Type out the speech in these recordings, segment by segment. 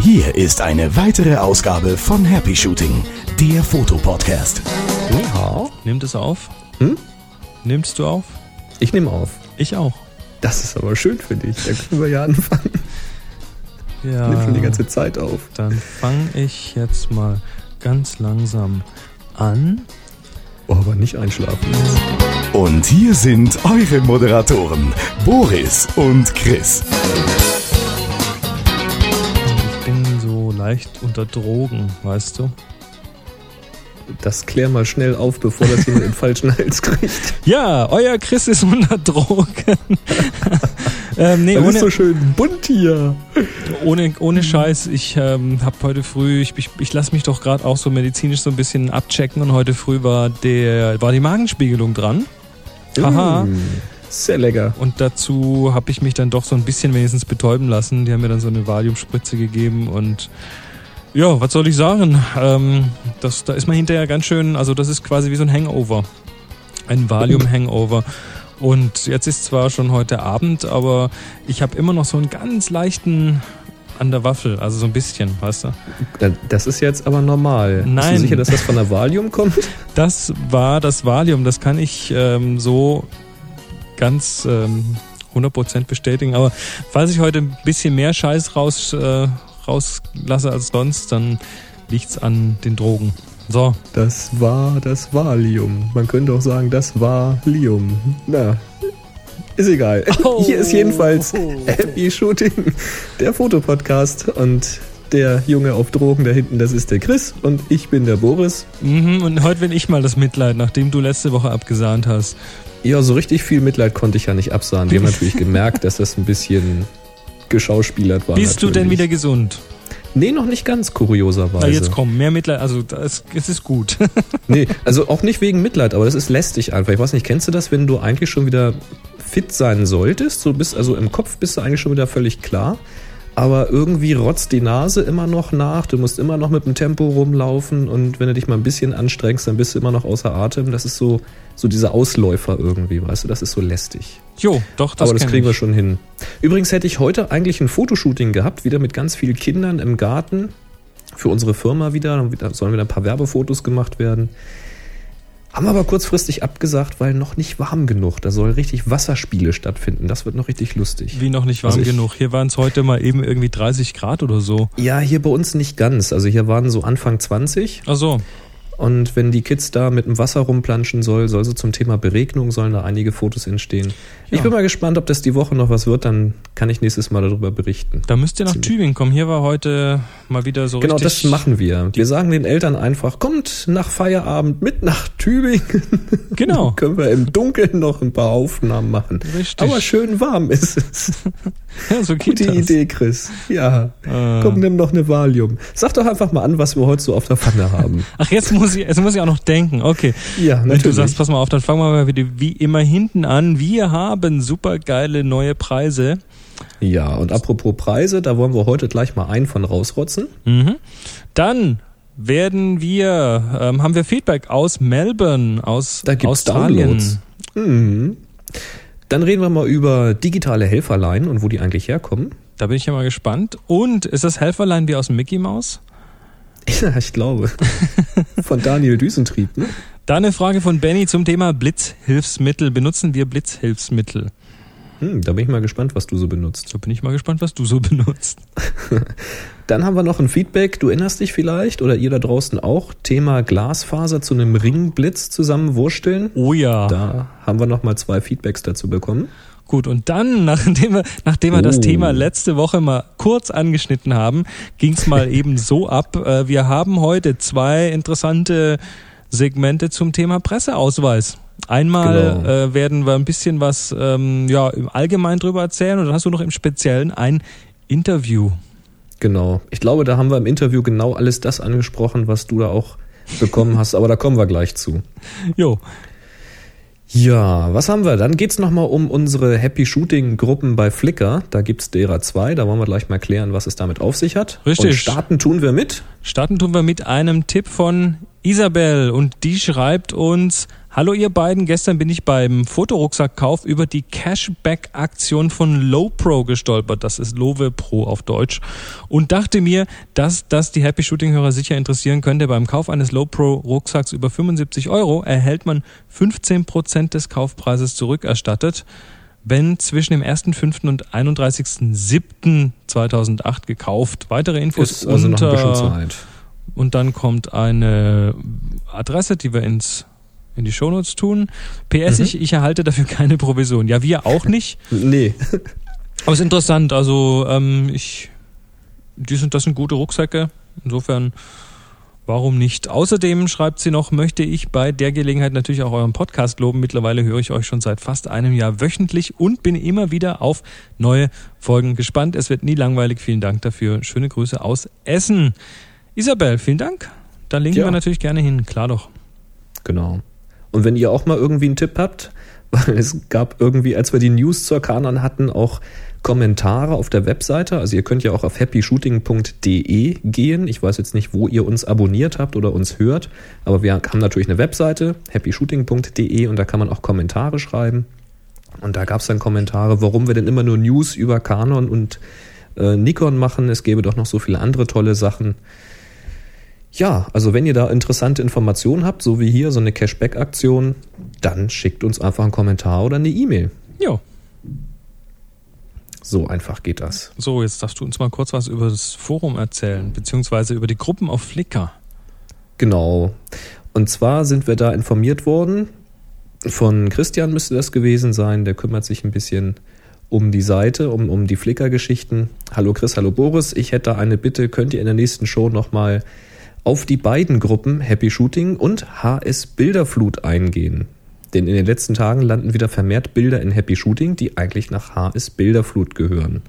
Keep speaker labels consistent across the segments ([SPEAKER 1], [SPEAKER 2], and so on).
[SPEAKER 1] Hier ist eine weitere Ausgabe von Happy Shooting, der Fotopodcast.
[SPEAKER 2] Ja. Nimmt es auf?
[SPEAKER 3] Hm?
[SPEAKER 2] Nimmst du auf?
[SPEAKER 3] Ich nehme auf.
[SPEAKER 2] Ich auch.
[SPEAKER 3] Das ist aber schön für dich. Da können wir ja anfangen.
[SPEAKER 2] Ja.
[SPEAKER 3] Nimm schon die ganze Zeit auf.
[SPEAKER 2] Dann fange ich jetzt mal ganz langsam an.
[SPEAKER 3] Oh, aber nicht einschlafen.
[SPEAKER 1] Und hier sind eure Moderatoren, Boris und Chris.
[SPEAKER 2] Ich bin so leicht unter Drogen, weißt du?
[SPEAKER 3] Das klär mal schnell auf, bevor das jemand in den falschen Hals kriegt.
[SPEAKER 2] Ja, euer Chris ist unter Drogen. ähm, nee,
[SPEAKER 3] Das ist so schön bunt hier.
[SPEAKER 2] ohne, ohne Scheiß. Ich ähm, habe heute früh, ich, ich, ich lasse mich doch gerade auch so medizinisch so ein bisschen abchecken und heute früh war der war die Magenspiegelung dran. Haha.
[SPEAKER 3] Mm, sehr lecker.
[SPEAKER 2] Und dazu habe ich mich dann doch so ein bisschen wenigstens betäuben lassen. Die haben mir dann so eine Valiumspritze gegeben und ja, was soll ich sagen? Ähm, das, da ist man hinterher ganz schön, also das ist quasi wie so ein Hangover. Ein Valium-Hangover. Und jetzt ist zwar schon heute Abend, aber ich habe immer noch so einen ganz leichten an der Waffel, also so ein bisschen, weißt du?
[SPEAKER 3] Da- Das ist jetzt aber normal. Bist
[SPEAKER 2] Nein.
[SPEAKER 3] du sicher, dass das von der Valium kommt?
[SPEAKER 2] Das war das Valium, das kann ich ähm, so ganz ähm, 100% bestätigen. Aber falls ich heute ein bisschen mehr Scheiß raus, äh, rauslasse als sonst, dann liegt's an den Drogen. So,
[SPEAKER 3] Das war das Valium. Man könnte auch sagen, das war Lium. Na, ist egal.
[SPEAKER 2] Oh.
[SPEAKER 3] Hier ist jedenfalls Happy Shooting, der Fotopodcast. Und der Junge auf Drogen da hinten, das ist der Chris. Und ich bin der Boris.
[SPEAKER 2] mhm, und heute bin ich mal das Mitleid, nachdem du letzte Woche abgesahnt hast.
[SPEAKER 3] Ja, so richtig viel Mitleid konnte ich ja nicht absahen. Wir haben natürlich gemerkt, dass das ein bisschen geschauspielert war.
[SPEAKER 2] Bist du denn
[SPEAKER 3] natürlich.
[SPEAKER 2] wieder gesund?
[SPEAKER 3] Nee, noch nicht ganz, kurioserweise.
[SPEAKER 2] Na, jetzt komm, mehr Mitleid, also das, es ist gut.
[SPEAKER 3] Nee, also auch nicht wegen Mitleid, aber das ist lästig einfach. Ich weiß nicht, kennst du das, wenn du eigentlich schon wieder fit sein solltest? Du bist also im Kopf bist du eigentlich schon wieder völlig klar, aber irgendwie rotzt die Nase immer noch nach. Du musst immer noch mit dem Tempo rumlaufen und wenn du dich mal ein bisschen anstrengst, dann bist du immer noch außer Atem. Das ist so so dieser Ausläufer irgendwie, weißt du? Das ist so lästig.
[SPEAKER 2] jo, doch, das
[SPEAKER 3] aber das kriegen wir
[SPEAKER 2] ich.
[SPEAKER 3] schon hin. Übrigens hätte ich heute eigentlich ein Fotoshooting gehabt, wieder mit ganz vielen Kindern im Garten. Für unsere Firma wieder. Da sollen wieder ein paar Werbefotos gemacht werden. Haben aber kurzfristig abgesagt, weil noch nicht warm genug. Da sollen richtig Wasserspiele stattfinden. Das wird noch richtig lustig.
[SPEAKER 2] Wie noch nicht warm
[SPEAKER 3] Also ich-
[SPEAKER 2] genug. Hier waren es heute mal eben irgendwie 30 Grad oder so.
[SPEAKER 3] Ja, hier bei uns nicht ganz. Also hier waren so Anfang 20.
[SPEAKER 2] Ach so.
[SPEAKER 3] Und wenn die Kids da mit dem Wasser rumplanschen soll, soll so zum Thema Beregnung, sollen da einige Fotos entstehen. Ich
[SPEAKER 2] Ja.
[SPEAKER 3] bin mal gespannt, ob das die Woche noch was wird. Dann kann ich nächstes Mal darüber berichten.
[SPEAKER 2] Da müsst ihr nach
[SPEAKER 3] Ziemlich.
[SPEAKER 2] Tübingen kommen. Hier war heute mal wieder so
[SPEAKER 3] Genau, das machen wir. Wir sagen den Eltern einfach, kommt nach Feierabend mit nach Tübingen.
[SPEAKER 2] Genau.
[SPEAKER 3] Können wir im Dunkeln noch ein paar Aufnahmen machen.
[SPEAKER 2] Richtig.
[SPEAKER 3] Aber schön warm ist es.
[SPEAKER 2] Ja, so geht
[SPEAKER 3] Gute
[SPEAKER 2] das.
[SPEAKER 3] Idee, Chris. Ja.
[SPEAKER 2] Äh.
[SPEAKER 3] Komm, nimm noch eine Valium. Sag doch einfach mal an, was wir heute so auf der Pfanne haben.
[SPEAKER 2] Ach, jetzt muss ich, jetzt muss ich auch noch denken. Okay.
[SPEAKER 3] Ja,
[SPEAKER 2] Wenn
[SPEAKER 3] natürlich.
[SPEAKER 2] du sagst, pass mal auf, dann fangen wir mal wieder wie immer hinten an. Wir haben super geile neue Preise.
[SPEAKER 3] ja, und apropos Preise, da wollen wir heute gleich mal einen von rausrotzen.
[SPEAKER 2] Mhm. Dann werden wir, ähm, haben wir Feedback aus Melbourne, aus
[SPEAKER 3] Da gibt's
[SPEAKER 2] Australien.
[SPEAKER 3] Downloads. Mhm. Dann reden wir mal über digitale Helferlein und wo die eigentlich herkommen.
[SPEAKER 2] Da bin ich ja mal gespannt. Und ist das Helferlein wie aus Mickey Mouse?
[SPEAKER 3] Ja, ich glaube. Von Daniel Düsentrieb, ne?
[SPEAKER 2] Dann eine Frage von Benny zum Thema Blitzhilfsmittel. Benutzen wir Blitzhilfsmittel?
[SPEAKER 3] Hm, da bin ich mal gespannt, was du so benutzt.
[SPEAKER 2] So bin ich mal gespannt, was du so benutzt.
[SPEAKER 3] Dann haben wir noch ein Feedback, du erinnerst dich vielleicht oder ihr da draußen auch, Thema Glasfaser zu einem Ringblitz zusammenwursteln.
[SPEAKER 2] Oh ja.
[SPEAKER 3] Da haben wir noch mal zwei Feedbacks dazu bekommen.
[SPEAKER 2] Gut, und dann, nachdem wir, nachdem wir das
[SPEAKER 3] Oh.
[SPEAKER 2] Thema letzte Woche mal kurz angeschnitten haben, ging's mal eben so ab. Äh, Wir haben heute zwei interessante Segmente zum Thema Presseausweis. Einmal
[SPEAKER 3] Genau.
[SPEAKER 2] äh, werden wir ein bisschen was ähm, ja, im Allgemeinen drüber erzählen und dann hast du noch im Speziellen ein Interview.
[SPEAKER 3] Genau. Ich glaube, da haben wir im Interview genau alles das angesprochen, was du da auch bekommen hast, aber da kommen wir gleich zu.
[SPEAKER 2] Jo,
[SPEAKER 3] Ja, was haben wir? Dann geht's noch nochmal um unsere Happy Shooting Gruppen bei Flickr. Da gibt's derer zwei. Da wollen wir gleich mal klären, was es damit auf sich hat.
[SPEAKER 2] Richtig.
[SPEAKER 3] Und starten tun wir mit.
[SPEAKER 2] starten tun wir mit einem Tipp von Isabel und die schreibt uns, Hallo ihr beiden, gestern bin ich beim Fotorucksackkauf über die Cashback-Aktion von Lowpro gestolpert. Das ist Lowe Pro auf Deutsch. Und dachte mir, dass das die Happy Shooting-Hörer sicher interessieren könnte. Beim Kauf eines Lowpro-Rucksacks über 75 Euro erhält man 15% des Kaufpreises zurückerstattet wenn zwischen dem 1.5. und 31.07.2008 gekauft. Weitere Infos
[SPEAKER 3] Ist also noch ein bisschen Zeit.
[SPEAKER 2] Und dann kommt eine Adresse, die wir ins in die Shownotes tun. PS,
[SPEAKER 3] Mhm.
[SPEAKER 2] ich, ich erhalte dafür keine Provision. Ja, wir auch nicht.
[SPEAKER 3] Nee.
[SPEAKER 2] Aber es ist interessant. Also ähm, ich, die sind, das sind gute Rucksäcke. Insofern, warum nicht? Außerdem schreibt sie noch, möchte ich bei der Gelegenheit natürlich auch euren Podcast loben. Mittlerweile höre ich euch schon seit fast einem Jahr wöchentlich und bin immer wieder auf neue Folgen gespannt. Es wird nie langweilig. Vielen Dank dafür. Schöne Grüße aus Essen. Isabel, vielen Dank. Da linken
[SPEAKER 3] Ja.
[SPEAKER 2] wir natürlich gerne hin. Klar doch.
[SPEAKER 3] Genau. Und wenn ihr auch mal irgendwie einen Tipp habt, weil es gab irgendwie, als wir die News zur Kanon hatten, auch Kommentare auf der Webseite. Also ihr könnt ja auch auf happyshooting.de gehen. Ich weiß jetzt nicht, wo ihr uns abonniert habt oder uns hört, aber wir haben natürlich eine Webseite, happyshooting.de und da kann man auch Kommentare schreiben. Und da gab es dann Kommentare, warum wir denn immer nur News über Canon und äh, Nikon machen. Es gäbe doch noch so viele andere tolle Sachen. Ja, also wenn ihr da interessante Informationen habt, so wie hier so eine Cashback-Aktion, dann schickt uns einfach einen Kommentar oder eine E-Mail.
[SPEAKER 2] Jo.
[SPEAKER 3] So einfach geht das.
[SPEAKER 2] So, jetzt darfst du uns mal kurz was über das Forum erzählen, beziehungsweise über die Gruppen auf Flickr.
[SPEAKER 3] Genau. Und zwar sind wir da informiert worden, von Christian müsste das gewesen sein, der kümmert sich ein bisschen um die Seite, um, um die Flickr-Geschichten. Hallo Chris, hallo Boris, ich hätte da eine Bitte, könnt ihr in der nächsten Show nochmal auf die beiden Gruppen Happy Shooting und HS Bilderflut eingehen. Denn in den letzten Tagen landen wieder vermehrt Bilder in Happy Shooting, die eigentlich nach HS Bilderflut gehören.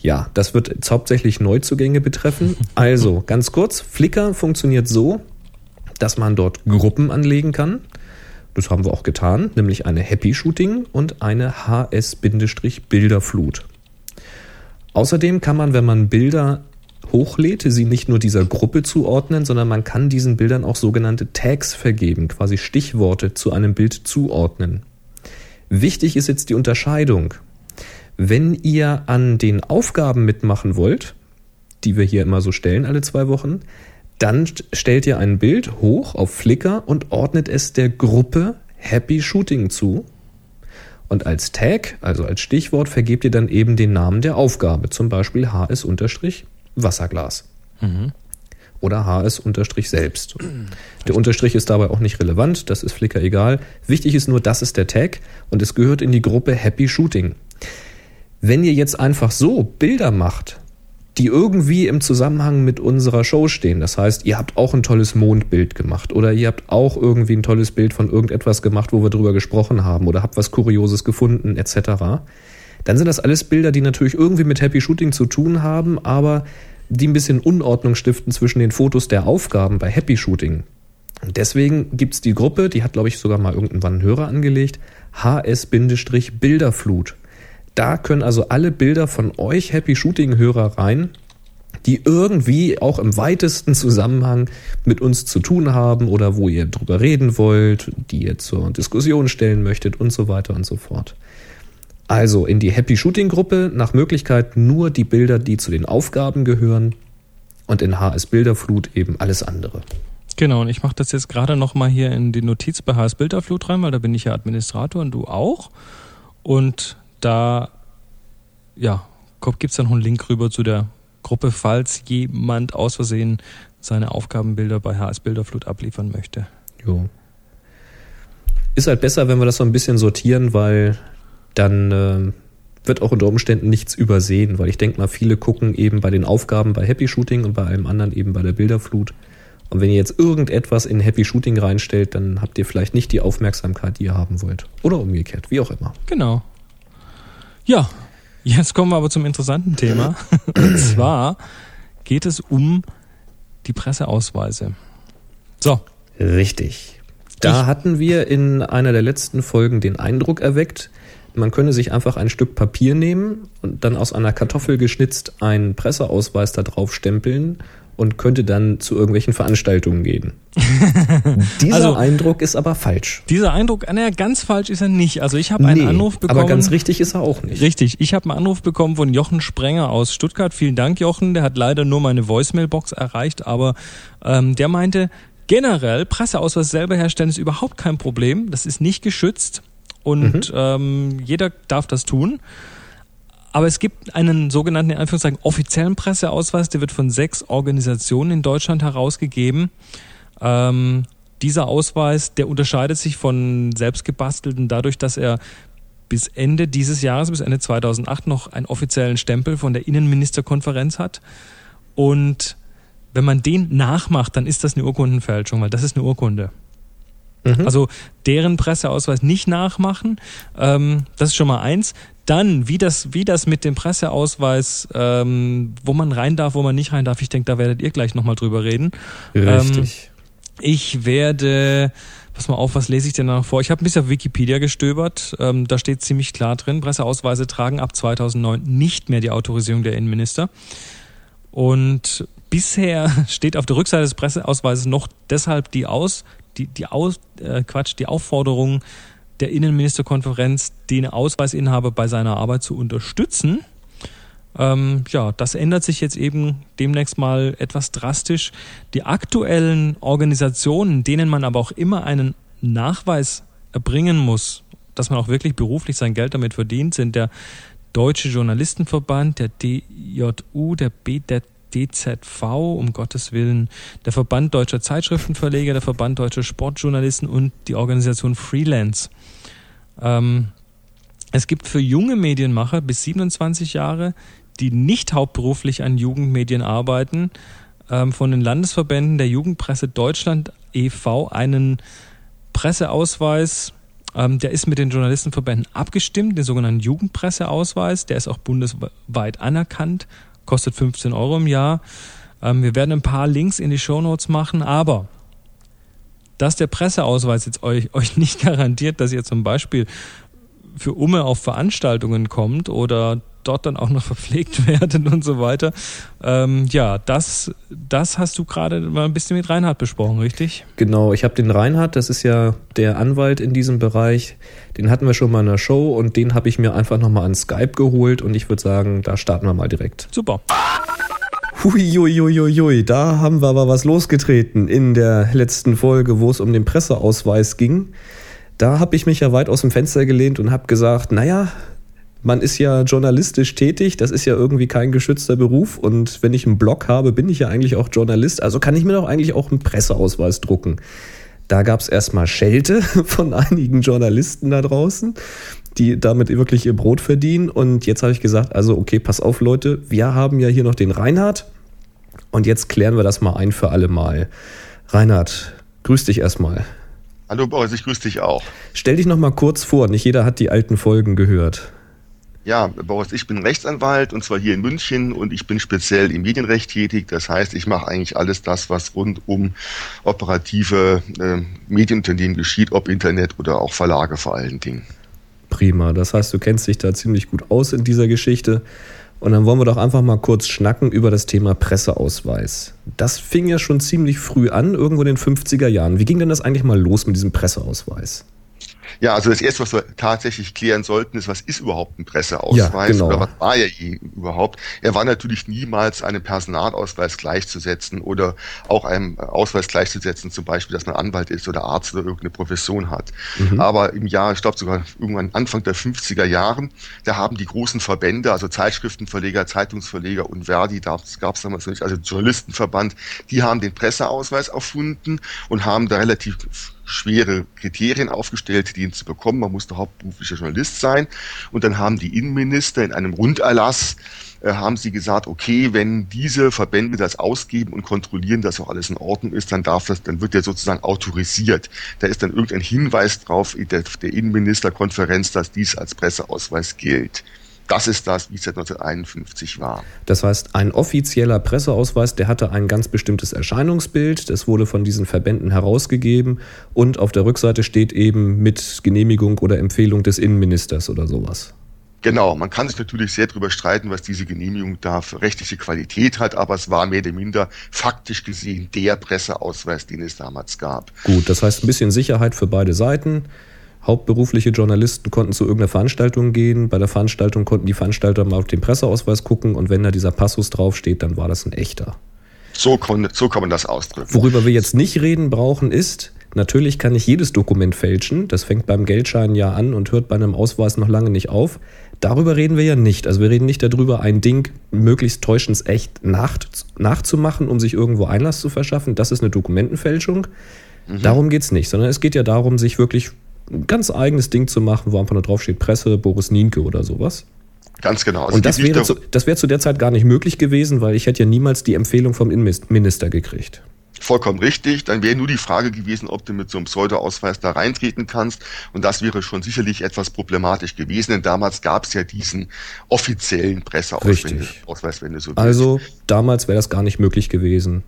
[SPEAKER 3] Ja, das wird jetzt hauptsächlich Neuzugänge betreffen. Also, ganz kurz, Flickr funktioniert so, dass man dort Gruppen anlegen kann. Das haben wir auch getan, nämlich eine Happy Shooting und eine HS-Bilderflut. Außerdem kann man, wenn man Bilder hochlädt, sie nicht nur dieser Gruppe zuordnen, sondern man kann diesen Bildern auch sogenannte Tags vergeben, quasi Stichworte zu einem Bild zuordnen. Wichtig ist jetzt die Unterscheidung. Wenn ihr an den Aufgaben mitmachen wollt, die wir hier immer so stellen alle zwei Wochen, dann st- stellt ihr ein Bild hoch auf Flickr und ordnet es der Gruppe Happy Shooting zu. Und als Tag, also als Stichwort, vergebt ihr dann eben den Namen der Aufgabe, zum Beispiel HS-Wasserglas. Oder HS-selbst. Der Unterstrich ist dabei auch nicht relevant, das ist Flickr egal. Wichtig ist nur, das ist der Tag und es gehört in die Gruppe Happy Shooting. Wenn ihr jetzt einfach so Bilder macht, die irgendwie im Zusammenhang mit unserer Show stehen. Das heißt, ihr habt auch ein tolles Mondbild gemacht oder ihr habt auch irgendwie ein tolles Bild von irgendetwas gemacht, wo wir drüber gesprochen haben oder habt was Kurioses gefunden etc. Dann sind das alles Bilder, die natürlich irgendwie mit Happy Shooting zu tun haben, aber die ein bisschen Unordnung stiften zwischen den Fotos der Aufgaben bei Happy Shooting. Und deswegen gibt's die Gruppe, die hat, glaube ich, sogar mal irgendwann einen Hörer angelegt, HS-Bilderflut. Da können also alle Bilder von euch Happy Shooting Hörer rein, die irgendwie auch im weitesten Zusammenhang mit uns zu tun haben oder wo ihr drüber reden wollt, die ihr zur Diskussion stellen möchtet und so weiter und so fort. Also in die Happy Shooting Gruppe nach Möglichkeit nur die Bilder, die zu den Aufgaben gehören und in HS Bilderflut eben alles andere.
[SPEAKER 2] Genau, und ich mache das jetzt gerade nochmal hier in die Notiz bei HS Bilderflut rein, weil da bin ich ja Administrator und du auch. Und da, ja, gibt es dann noch einen Link rüber zu der Gruppe, falls jemand aus Versehen seine Aufgabenbilder bei HS Bilderflut abliefern möchte.
[SPEAKER 3] Jo. Ist halt besser, wenn wir das so ein bisschen sortieren, weil dann äh, wird auch unter Umständen nichts übersehen, weil ich denke mal, viele gucken eben bei den Aufgaben bei Happy Shooting und bei einem anderen eben bei der Bilderflut. Und wenn ihr jetzt irgendetwas in Happy Shooting reinstellt, dann habt ihr vielleicht nicht die Aufmerksamkeit, die ihr haben wollt. Oder umgekehrt, wie auch immer.
[SPEAKER 2] Genau. Ja, jetzt kommen wir aber zum interessanten Thema. Und zwar geht es um die Presseausweise. So,
[SPEAKER 3] Richtig. Da
[SPEAKER 2] Ich-
[SPEAKER 3] hatten wir in einer der letzten Folgen den Eindruck erweckt, man könne sich einfach ein Stück Papier nehmen und dann aus einer Kartoffel geschnitzt einen Presseausweis da drauf stempeln und könnte dann zu irgendwelchen Veranstaltungen gehen. Dieser also, Eindruck ist aber falsch.
[SPEAKER 2] Dieser Eindruck, naja, ganz falsch ist er nicht. Also ich habe einen nee, Anruf bekommen.
[SPEAKER 3] Aber ganz richtig ist er auch nicht.
[SPEAKER 2] Richtig. Ich habe einen Anruf bekommen von Jochen Sprenger aus Stuttgart. Vielen Dank, Jochen. Der hat leider nur meine Voicemailbox erreicht, aber ähm, der meinte, generell Presseausweis selber herstellen ist überhaupt kein Problem. Das ist nicht geschützt und mhm. ähm, jeder darf das tun. Aber es gibt einen sogenannten, in Anführungszeichen, offiziellen Presseausweis, der wird von sechs Organisationen in Deutschland herausgegeben. Ähm, dieser Ausweis, der unterscheidet sich von selbstgebastelten dadurch, dass er bis Ende dieses Jahres, bis Ende 2008 noch einen offiziellen Stempel von der Innenministerkonferenz hat. Und wenn man den nachmacht, dann ist das eine Urkundenfälschung, weil das ist eine Urkunde. Mhm. Also deren Presseausweis nicht nachmachen, ähm, das ist schon mal eins. Dann, wie das, wie das mit dem Presseausweis, ähm, wo man rein darf, wo man nicht rein darf, ich denke, da werdet ihr gleich nochmal drüber reden.
[SPEAKER 3] Richtig.
[SPEAKER 2] Ähm, ich werde, pass mal auf, was lese ich denn noch vor? Ich habe ein bisschen auf Wikipedia gestöbert. Ähm, da steht ziemlich klar drin, Presseausweise tragen ab 2009 nicht mehr die Autorisierung der Innenminister. Und bisher steht auf der Rückseite des Presseausweises noch deshalb die aus, die, die aus, äh, Quatsch, die Aufforderung der Innenministerkonferenz, den Ausweisinhaber bei seiner Arbeit zu unterstützen. Ähm, ja, das ändert sich jetzt eben demnächst mal etwas drastisch. Die aktuellen Organisationen, denen man aber auch immer einen Nachweis erbringen muss, dass man auch wirklich beruflich sein Geld damit verdient, sind der Deutsche Journalistenverband, der DJU, der BDZV, um Gottes Willen, der Verband Deutscher Zeitschriftenverleger, der Verband Deutscher Sportjournalisten und die Organisation Freelance. Ähm, es gibt für junge Medienmacher bis 27 Jahre, die nicht hauptberuflich an Jugendmedien arbeiten, ähm, von den Landesverbänden der Jugendpresse Deutschland e.V. einen Presseausweis, ähm, der ist mit den Journalistenverbänden abgestimmt, den sogenannten Jugendpresseausweis, der ist auch bundesweit anerkannt, kostet 15 Euro im Jahr. Ähm, wir werden ein paar Links in die Shownotes machen, aber dass der Presseausweis jetzt euch, euch nicht garantiert, dass ihr zum Beispiel für Umme auf Veranstaltungen kommt oder dort dann auch noch verpflegt werdet und so weiter. Ähm, ja, das, das hast du gerade mal ein bisschen mit Reinhard besprochen, richtig?
[SPEAKER 3] Genau, ich habe den Reinhard, das ist ja der Anwalt in diesem Bereich, den hatten wir schon mal in der Show und den habe ich mir einfach nochmal an Skype geholt und ich würde sagen, da starten wir mal direkt.
[SPEAKER 2] Super.
[SPEAKER 3] Huiuiuiui, da haben wir aber was losgetreten in der letzten Folge, wo es um den Presseausweis ging. Da habe ich mich ja weit aus dem Fenster gelehnt und habe gesagt, naja, man ist ja journalistisch tätig, das ist ja irgendwie kein geschützter Beruf und wenn ich einen Blog habe, bin ich ja eigentlich auch Journalist, also kann ich mir doch eigentlich auch einen Presseausweis drucken. Da gab es erstmal Schelte von einigen Journalisten da draußen, die damit wirklich ihr Brot verdienen. Und jetzt habe ich gesagt, also okay, pass auf Leute, wir haben ja hier noch den Reinhard und jetzt klären wir das mal ein für alle Mal. Reinhard, grüß dich erstmal.
[SPEAKER 4] Hallo Boris, ich grüße dich auch.
[SPEAKER 3] Stell dich noch mal kurz vor, nicht jeder hat die alten Folgen gehört.
[SPEAKER 4] Ja, Boris, ich bin Rechtsanwalt und zwar hier in München und ich bin speziell im Medienrecht tätig. Das heißt, ich mache eigentlich alles das, was rund um operative äh, Medienunternehmen geschieht, ob Internet oder auch Verlage vor allen Dingen.
[SPEAKER 3] Prima, das heißt, du kennst dich da ziemlich gut aus in dieser Geschichte. Und dann wollen wir doch einfach mal kurz schnacken über das Thema Presseausweis. Das fing ja schon ziemlich früh an, irgendwo in den 50er Jahren. Wie ging denn das eigentlich mal los mit diesem Presseausweis?
[SPEAKER 4] Ja, also das erste, was wir tatsächlich klären sollten, ist, was ist überhaupt ein Presseausweis ja, genau. oder was war er überhaupt? Er war natürlich niemals einem Personalausweis gleichzusetzen oder auch einem Ausweis gleichzusetzen, zum Beispiel, dass man Anwalt ist oder Arzt oder irgendeine Profession hat. Mhm. Aber im Jahr, ich glaube sogar irgendwann Anfang der 50er Jahren, da haben die großen Verbände, also Zeitschriftenverleger, Zeitungsverleger und Verdi, da gab es damals noch nicht, also Journalistenverband, die haben den Presseausweis erfunden und haben da relativ schwere Kriterien aufgestellt, die ihn zu bekommen. Man musste hauptberuflicher Journalist sein. Und dann haben die Innenminister in einem Runderlass äh, haben sie gesagt, okay, wenn diese Verbände das ausgeben und kontrollieren, dass auch alles in Ordnung ist, dann darf das, dann wird der sozusagen autorisiert. Da ist dann irgendein Hinweis drauf in der, der Innenministerkonferenz, dass dies als Presseausweis gilt. Das ist das, wie es seit 1951 war.
[SPEAKER 3] Das heißt, ein offizieller Presseausweis, der hatte ein ganz bestimmtes Erscheinungsbild, das wurde von diesen Verbänden herausgegeben und auf der Rückseite steht eben mit Genehmigung oder Empfehlung des Innenministers oder sowas.
[SPEAKER 4] Genau, man kann sich natürlich sehr darüber streiten, was diese Genehmigung da für rechtliche Qualität hat, aber es war mehr oder minder faktisch gesehen der Presseausweis, den es damals gab.
[SPEAKER 3] Gut, das heißt ein bisschen Sicherheit für beide Seiten. Hauptberufliche Journalisten konnten zu irgendeiner Veranstaltung gehen. Bei der Veranstaltung konnten die Veranstalter mal auf den Presseausweis gucken und wenn da dieser Passus draufsteht, dann war das ein echter.
[SPEAKER 4] So kann, so kann man das ausdrücken.
[SPEAKER 3] Worüber wir jetzt nicht reden brauchen, ist, natürlich kann ich jedes Dokument fälschen. Das fängt beim Geldschein ja an und hört bei einem Ausweis noch lange nicht auf. Darüber reden wir ja nicht. Also wir reden nicht darüber, ein Ding möglichst täuschensecht nach, nachzumachen, um sich irgendwo Einlass zu verschaffen. Das ist eine Dokumentenfälschung. Mhm. Darum geht es nicht, sondern es geht ja darum, sich wirklich ein ganz eigenes Ding zu machen, wo einfach nur draufsteht Presse, Boris Nienke oder sowas.
[SPEAKER 4] Ganz genau.
[SPEAKER 3] Also Und das wäre, zu, das wäre zu der Zeit gar nicht möglich gewesen, weil ich hätte ja niemals die Empfehlung vom Innenminister gekriegt.
[SPEAKER 4] Vollkommen richtig. Dann wäre nur die Frage gewesen, ob du mit so einem Pseudo-Ausweis da reintreten kannst. Und das wäre schon sicherlich etwas problematisch gewesen, denn damals gab es ja diesen offiziellen Presseausweis,
[SPEAKER 3] wenn du so willst. Also damals wäre das gar nicht möglich gewesen.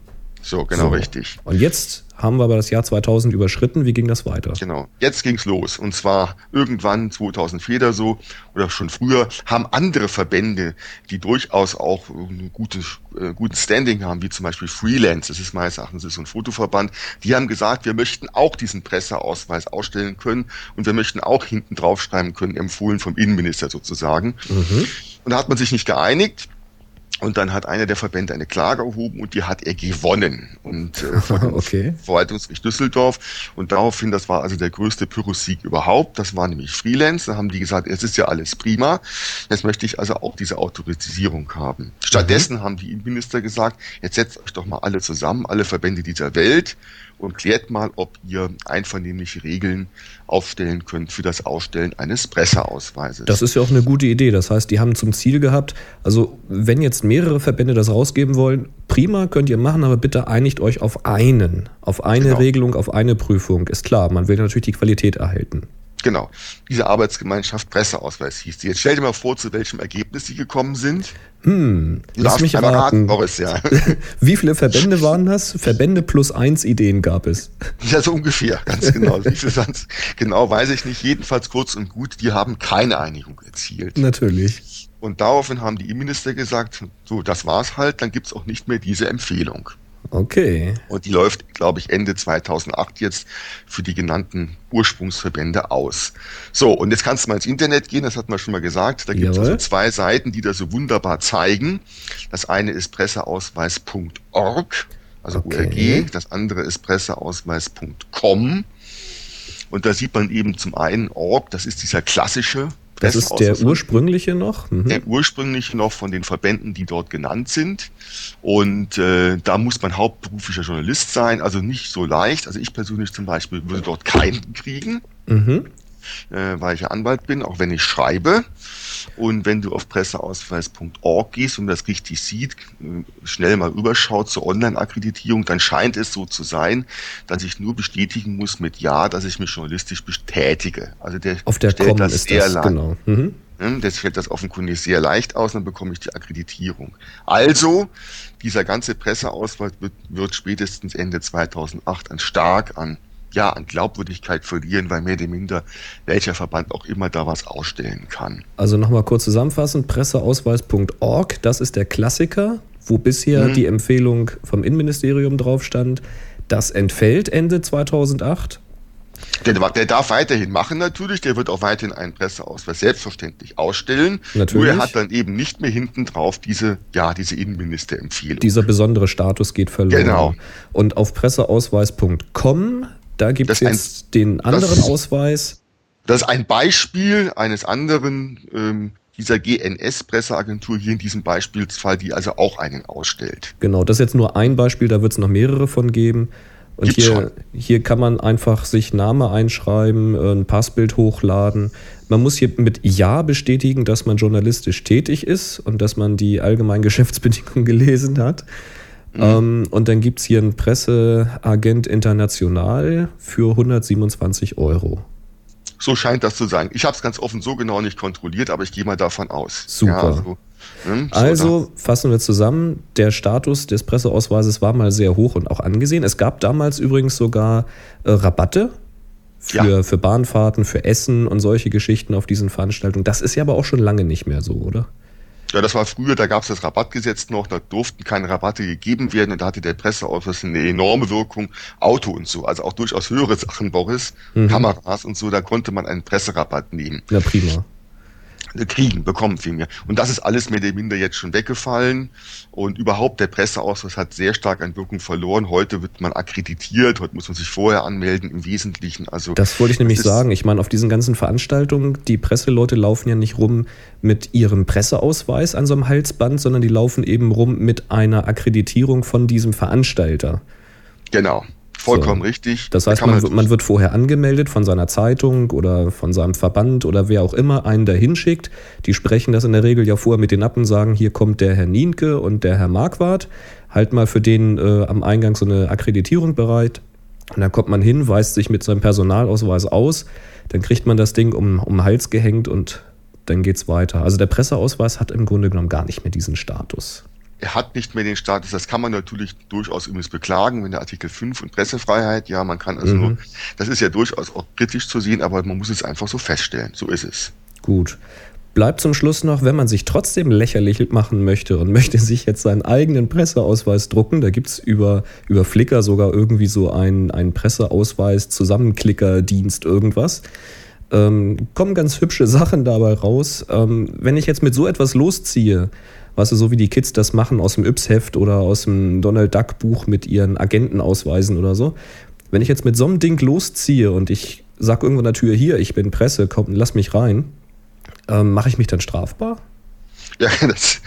[SPEAKER 4] So, genau so. richtig.
[SPEAKER 3] Und jetzt haben wir aber das Jahr 2000 überschritten. Wie ging das weiter?
[SPEAKER 4] Genau. Jetzt ging's los. Und zwar irgendwann 2004 oder so oder schon früher haben andere Verbände, die durchaus auch ein gutes, äh, gutes Standing haben, wie zum Beispiel Freelance, das ist meines Erachtens ist so ein Fotoverband, die haben gesagt, wir möchten auch diesen Presseausweis ausstellen können und wir möchten auch hinten draufschreiben können, empfohlen vom Innenminister sozusagen. Mhm. Und da hat man sich nicht geeinigt. Und dann hat einer der Verbände eine Klage erhoben und die hat er gewonnen. Und äh, vor okay. Verwaltungsgericht Düsseldorf. Und daraufhin, das war also der größte Pyrrhussieg überhaupt. Das war nämlich Freelance. Da haben die gesagt, es ist ja alles prima. Jetzt möchte ich also auch diese Autorisierung haben. Stattdessen mhm. haben die Innenminister gesagt, jetzt setzt euch doch mal alle zusammen, alle Verbände dieser Welt und klärt mal, ob ihr einvernehmliche Regeln aufstellen könnt für das Ausstellen eines Presseausweises.
[SPEAKER 3] Das ist ja auch eine gute Idee. Das heißt, die haben zum Ziel gehabt, also wenn jetzt mehrere Verbände das rausgeben wollen, prima, könnt ihr machen, aber bitte einigt euch auf einen, auf eine genau. Regelung, auf eine Prüfung. Ist klar, man will natürlich die Qualität erhalten.
[SPEAKER 4] Genau. Diese Arbeitsgemeinschaft Presseausweis hieß die. Jetzt stell dir mal vor, zu welchem Ergebnis sie gekommen sind.
[SPEAKER 3] Hm, lass mich raten. raten
[SPEAKER 4] Boris, ja.
[SPEAKER 3] Wie viele Verbände waren das? Verbände plus eins Ideen gab es.
[SPEAKER 4] Ja, so ungefähr, ganz genau. Wie viel sonst? Genau, weiß ich nicht. Jedenfalls kurz und gut, die haben keine Einigung erzielt.
[SPEAKER 3] Natürlich.
[SPEAKER 4] Und daraufhin haben die Innenminister gesagt, so, das war's halt, dann gibt's auch nicht mehr diese Empfehlung.
[SPEAKER 3] Okay.
[SPEAKER 4] Und die läuft, glaube ich, Ende 2008 jetzt für die genannten Ursprungsverbände aus. So, und jetzt kannst du mal ins Internet gehen, das hatten wir schon mal gesagt. Da gibt es also zwei Seiten, die das so wunderbar zeigen. Das eine ist presseausweis.org, also okay. URG. Das andere ist presseausweis.com. Und da sieht man eben zum einen Org, das ist dieser klassische
[SPEAKER 3] das ist der ursprüngliche noch?
[SPEAKER 4] Mhm. Der ursprüngliche noch von den Verbänden, die dort genannt sind. Und äh, da muss man hauptberuflicher Journalist sein, also nicht so leicht. Also ich persönlich zum Beispiel würde dort keinen kriegen. Mhm äh, weil ich ja Anwalt bin, auch wenn ich schreibe. Und wenn du auf presseausweis.org gehst und das richtig sieht, äh, schnell mal überschaut zur Online-Akkreditierung, dann scheint es so zu sein, dass ich nur bestätigen muss mit Ja, dass ich mich journalistisch betätige.
[SPEAKER 3] Also der auf der stellt Com das sehr das, lang. Genau. Mhm.
[SPEAKER 4] Das fällt das offenkundig sehr leicht aus, dann bekomme ich die Akkreditierung. Also, dieser ganze Presseausweis wird, wird spätestens Ende 2008 an stark an ja, an Glaubwürdigkeit verlieren, weil mehr oder minder welcher Verband auch immer da was ausstellen kann.
[SPEAKER 3] Also nochmal kurz zusammenfassend, presseausweis.org, das ist der Klassiker, wo bisher mhm. die Empfehlung vom Innenministerium drauf stand. Das entfällt Ende 2008.
[SPEAKER 4] Der, der, darf weiterhin machen natürlich, der wird auch weiterhin einen Presseausweis selbstverständlich ausstellen. Natürlich. Nur er hat dann eben nicht mehr hinten drauf diese, ja, diese Innenministerempfehlung.
[SPEAKER 3] Dieser besondere Status geht verloren. Genau. Und auf presseausweis.com da gibt es jetzt ein, den anderen das, Ausweis.
[SPEAKER 4] Das ist ein Beispiel eines anderen ähm, dieser GNS-Presseagentur hier in diesem Beispielsfall, die also auch einen ausstellt.
[SPEAKER 3] Genau, das ist jetzt nur ein Beispiel, da wird es noch mehrere von geben. Und hier, hier kann man einfach sich Name einschreiben, äh, ein Passbild hochladen. Man muss hier mit Ja bestätigen, dass man journalistisch tätig ist und dass man die allgemeinen Geschäftsbedingungen gelesen hat. Mhm. Ähm, und dann gibt es hier einen Presseagent international für 127 Euro.
[SPEAKER 4] So scheint das zu sein. Ich habe es ganz offen so genau nicht kontrolliert, aber ich gehe mal davon aus.
[SPEAKER 3] Super. Ja, also, hm, so also fassen wir zusammen, der Status des Presseausweises war mal sehr hoch und auch angesehen. Es gab damals übrigens sogar äh, Rabatte für, ja. für Bahnfahrten, für Essen und solche Geschichten auf diesen Veranstaltungen. Das ist ja aber auch schon lange nicht mehr so, oder?
[SPEAKER 4] Ja, das war früher, da gab es das Rabattgesetz noch, da durften keine Rabatte gegeben werden und da hatte der Presseausweis eine enorme Wirkung. Auto und so, also auch durchaus höhere Sachen, Boris, mhm. Kameras und so, da konnte man einen Presserabatt nehmen.
[SPEAKER 3] Ja, prima
[SPEAKER 4] kriegen, bekommen vielmehr. Und das ist alles mehr oder minder jetzt schon weggefallen. Und überhaupt der Presseausweis hat sehr stark an Wirkung verloren. Heute wird man akkreditiert, heute muss man sich vorher anmelden im Wesentlichen. Also
[SPEAKER 3] das wollte ich nämlich sagen. Ich meine, auf diesen ganzen Veranstaltungen, die Presseleute laufen ja nicht rum mit ihrem Presseausweis an so einem Halsband, sondern die laufen eben rum mit einer Akkreditierung von diesem Veranstalter.
[SPEAKER 4] Genau. Vollkommen so. richtig.
[SPEAKER 3] Das heißt, man, man, man, wird vorher angemeldet von seiner Zeitung oder von seinem Verband oder wer auch immer einen dahin schickt. Die sprechen das in der Regel ja vorher mit den Appen, sagen, hier kommt der Herr Nienke und der Herr Marquardt. Halt mal für den äh, am Eingang so eine Akkreditierung bereit. Und dann kommt man hin, weist sich mit seinem Personalausweis aus, dann kriegt man das Ding um, um den Hals gehängt und dann geht's weiter. Also der Presseausweis hat im Grunde genommen gar nicht mehr diesen Status
[SPEAKER 4] er hat nicht mehr den Status, das kann man natürlich durchaus übrigens beklagen, wenn der Artikel 5 und Pressefreiheit, ja, man kann also mhm. das ist ja durchaus auch kritisch zu sehen, aber man muss es einfach so feststellen, so ist es.
[SPEAKER 3] Gut. Bleibt zum Schluss noch, wenn man sich trotzdem lächerlich machen möchte und möchte sich jetzt seinen eigenen Presseausweis drucken, da gibt's über, über Flickr sogar irgendwie so einen, einen Presseausweis-Zusammenklicker-Dienst, irgendwas. Ähm, kommen ganz hübsche Sachen dabei raus. Ähm, wenn ich jetzt mit so etwas losziehe, weißt du, so wie die Kids das machen aus dem Yps-Heft oder aus dem Donald Duck-Buch mit ihren Agentenausweisen oder so. Wenn ich jetzt mit so einem Ding losziehe und ich sag irgendwo an der Tür, hier, ich bin Presse, komm, lass mich rein, ähm, mache ich mich dann strafbar?
[SPEAKER 4] Ja, das,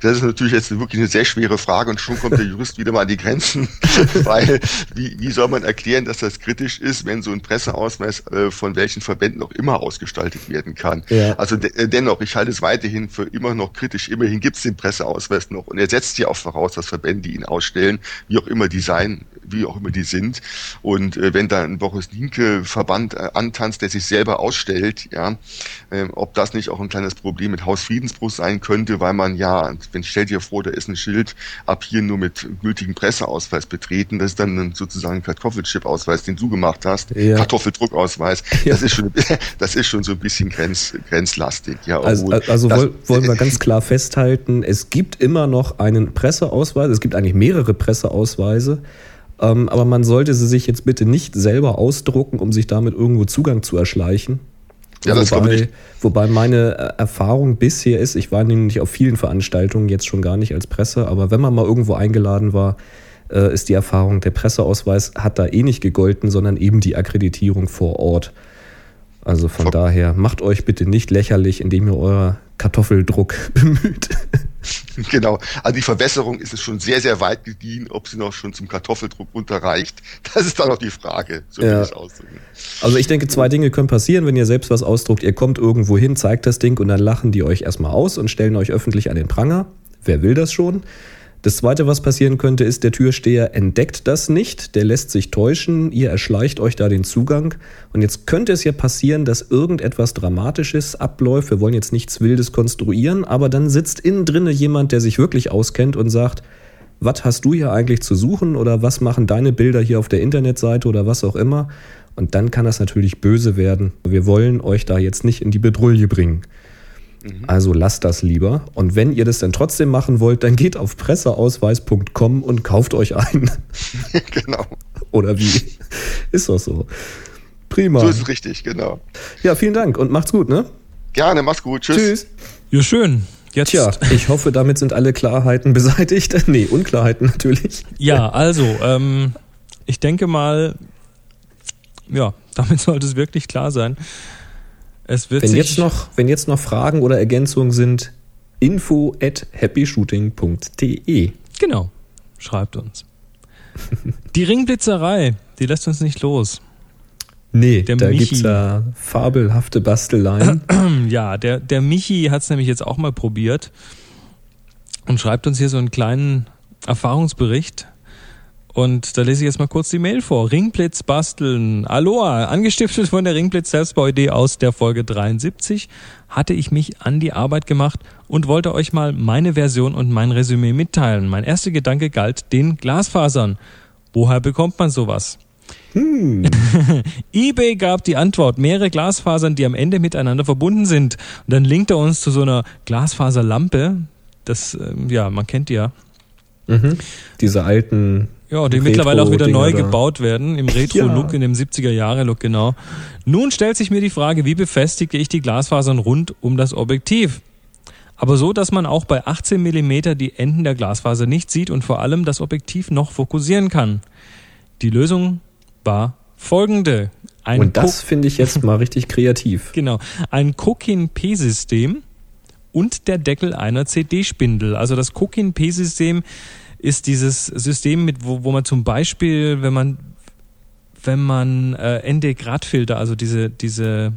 [SPEAKER 4] das ist natürlich jetzt wirklich eine sehr schwere Frage und schon kommt der Jurist wieder mal an die Grenzen, weil wie, wie soll man erklären, dass das kritisch ist, wenn so ein Presseausweis äh, von welchen Verbänden auch immer ausgestaltet werden kann. Ja. Also de äh, dennoch, ich halte es weiterhin für immer noch kritisch. Immerhin gibt es den Presseausweis noch und er setzt ja auch voraus, dass Verbände ihn ausstellen, wie auch immer die sein, wie auch immer die sind. Und äh, wenn da ein Boris Linke Verband äh, antanzt, der sich selber ausstellt, ja, äh, ob das nicht auch ein kleines Problem mit Hausfriedensbruch sein könnte, könnte, weil man ja, wenn stell dir vor, da ist ein Schild, ab hier nur mit gültigem Presseausweis betreten, das ist dann sozusagen ein Kartoffelchip-Ausweis, den du gemacht hast, ja. Kartoffeldruckausweis, ja. das ist schon, das ist schon so ein bisschen grenz, grenzlastig, ja.
[SPEAKER 3] Also, also das, wollen wir ganz klar festhalten, es gibt immer noch einen Presseausweis, es gibt eigentlich mehrere Presseausweise, ähm, aber man sollte sie sich jetzt bitte nicht selber ausdrucken, um sich damit irgendwo Zugang zu erschleichen. Ja, das wobei, wobei meine äh, Erfahrung bisher ist, ich war nämlich auf vielen Veranstaltungen, jetzt schon gar nicht als Presse, aber wenn man mal irgendwo eingeladen war, äh, ist die Erfahrung, der Presseausweis hat da eh nicht gegolten, sondern eben die Akkreditierung vor Ort. Also von Ver daher, macht euch bitte nicht lächerlich, indem ihr euer Kartoffeldruck bemüht.
[SPEAKER 4] Genau. Also die Verbesserung ist es schon sehr, sehr weit gediehen. Ob sie noch schon zum Kartoffeldruck unterreicht, das ist dann noch die Frage. So
[SPEAKER 3] ja. ich ausdrücken. Also ich denke, zwei Dinge können passieren, wenn ihr selbst was ausdruckt. Ihr kommt irgendwo hin, zeigt das Ding und dann lachen die euch erstmal aus und stellen euch öffentlich an den Pranger. Wer will das schon? Das Zweite, was passieren könnte, ist, der Türsteher entdeckt das nicht, der lässt sich täuschen, ihr erschleicht euch da den Zugang. Und jetzt könnte es ja passieren, dass irgendetwas Dramatisches abläuft. Wir wollen jetzt nichts Wildes konstruieren, aber dann sitzt innen drinne jemand, der sich wirklich auskennt und sagt, was hast du hier eigentlich zu suchen oder was machen deine Bilder hier auf der Internetseite oder was auch immer. Und dann kann das natürlich böse werden. Wir wollen euch da jetzt nicht in die Bedrulle bringen. Mhm. Also lasst das lieber. Und wenn ihr das dann trotzdem machen wollt, dann geht auf presseausweis.com und kauft euch einen. genau. Oder wie? Ist doch so. Prima.
[SPEAKER 4] So ist es richtig, genau.
[SPEAKER 3] Ja, vielen Dank und macht's gut, ne?
[SPEAKER 4] Gerne, mach's gut. Tschüss. Tschüss.
[SPEAKER 2] Ja, schön.
[SPEAKER 3] Jetzt. Tja, ich hoffe, damit sind alle Klarheiten beseitigt. nee, Unklarheiten natürlich.
[SPEAKER 2] Ja, also, ähm, ich denke mal, ja, damit sollte es wirklich klar sein.
[SPEAKER 3] Es wird wenn, jetzt noch, wenn jetzt noch Fragen oder Ergänzungen sind, info at happyshooting.de.
[SPEAKER 2] Genau, schreibt uns. die Ringblitzerei, die lässt uns nicht los.
[SPEAKER 3] Nee, der da gibt es ja fabelhafte Basteleien.
[SPEAKER 2] ja, der, der Michi hat es nämlich jetzt auch mal probiert und schreibt uns hier so einen kleinen Erfahrungsbericht und da lese ich jetzt mal kurz die Mail vor. Ringblitz basteln. Aloha, angestiftet von der Ringblitz Selbstbau-Idee aus der Folge 73, hatte ich mich an die Arbeit gemacht und wollte euch mal meine Version und mein Resümee mitteilen. Mein erster Gedanke galt den Glasfasern. Woher bekommt man sowas? Hm. eBay gab die Antwort, mehrere Glasfasern, die am Ende miteinander verbunden sind. Und dann linkt er uns zu so einer Glasfaserlampe. Das, ähm, ja, man kennt die ja.
[SPEAKER 3] Mhm. Diese alten.
[SPEAKER 2] Ja, die mittlerweile auch wieder neu da. gebaut werden, im Retro-Look, ja. in dem 70er-Jahre-Look, genau. Nun stellt sich mir die Frage, wie befestige ich die Glasfasern rund um das Objektiv? Aber so, dass man auch bei 18 Millimeter die Enden der Glasfaser nicht sieht und vor allem das Objektiv noch fokussieren kann. Die Lösung war folgende.
[SPEAKER 3] Ein und das finde ich jetzt mal richtig kreativ.
[SPEAKER 2] Genau. Ein Cokin-P-System und der Deckel einer CD-Spindel. Also das Cokin-P-System ist dieses System, mit wo, wo man zum Beispiel, wenn man wenn man äh, ND-Gradfilter, also diese diese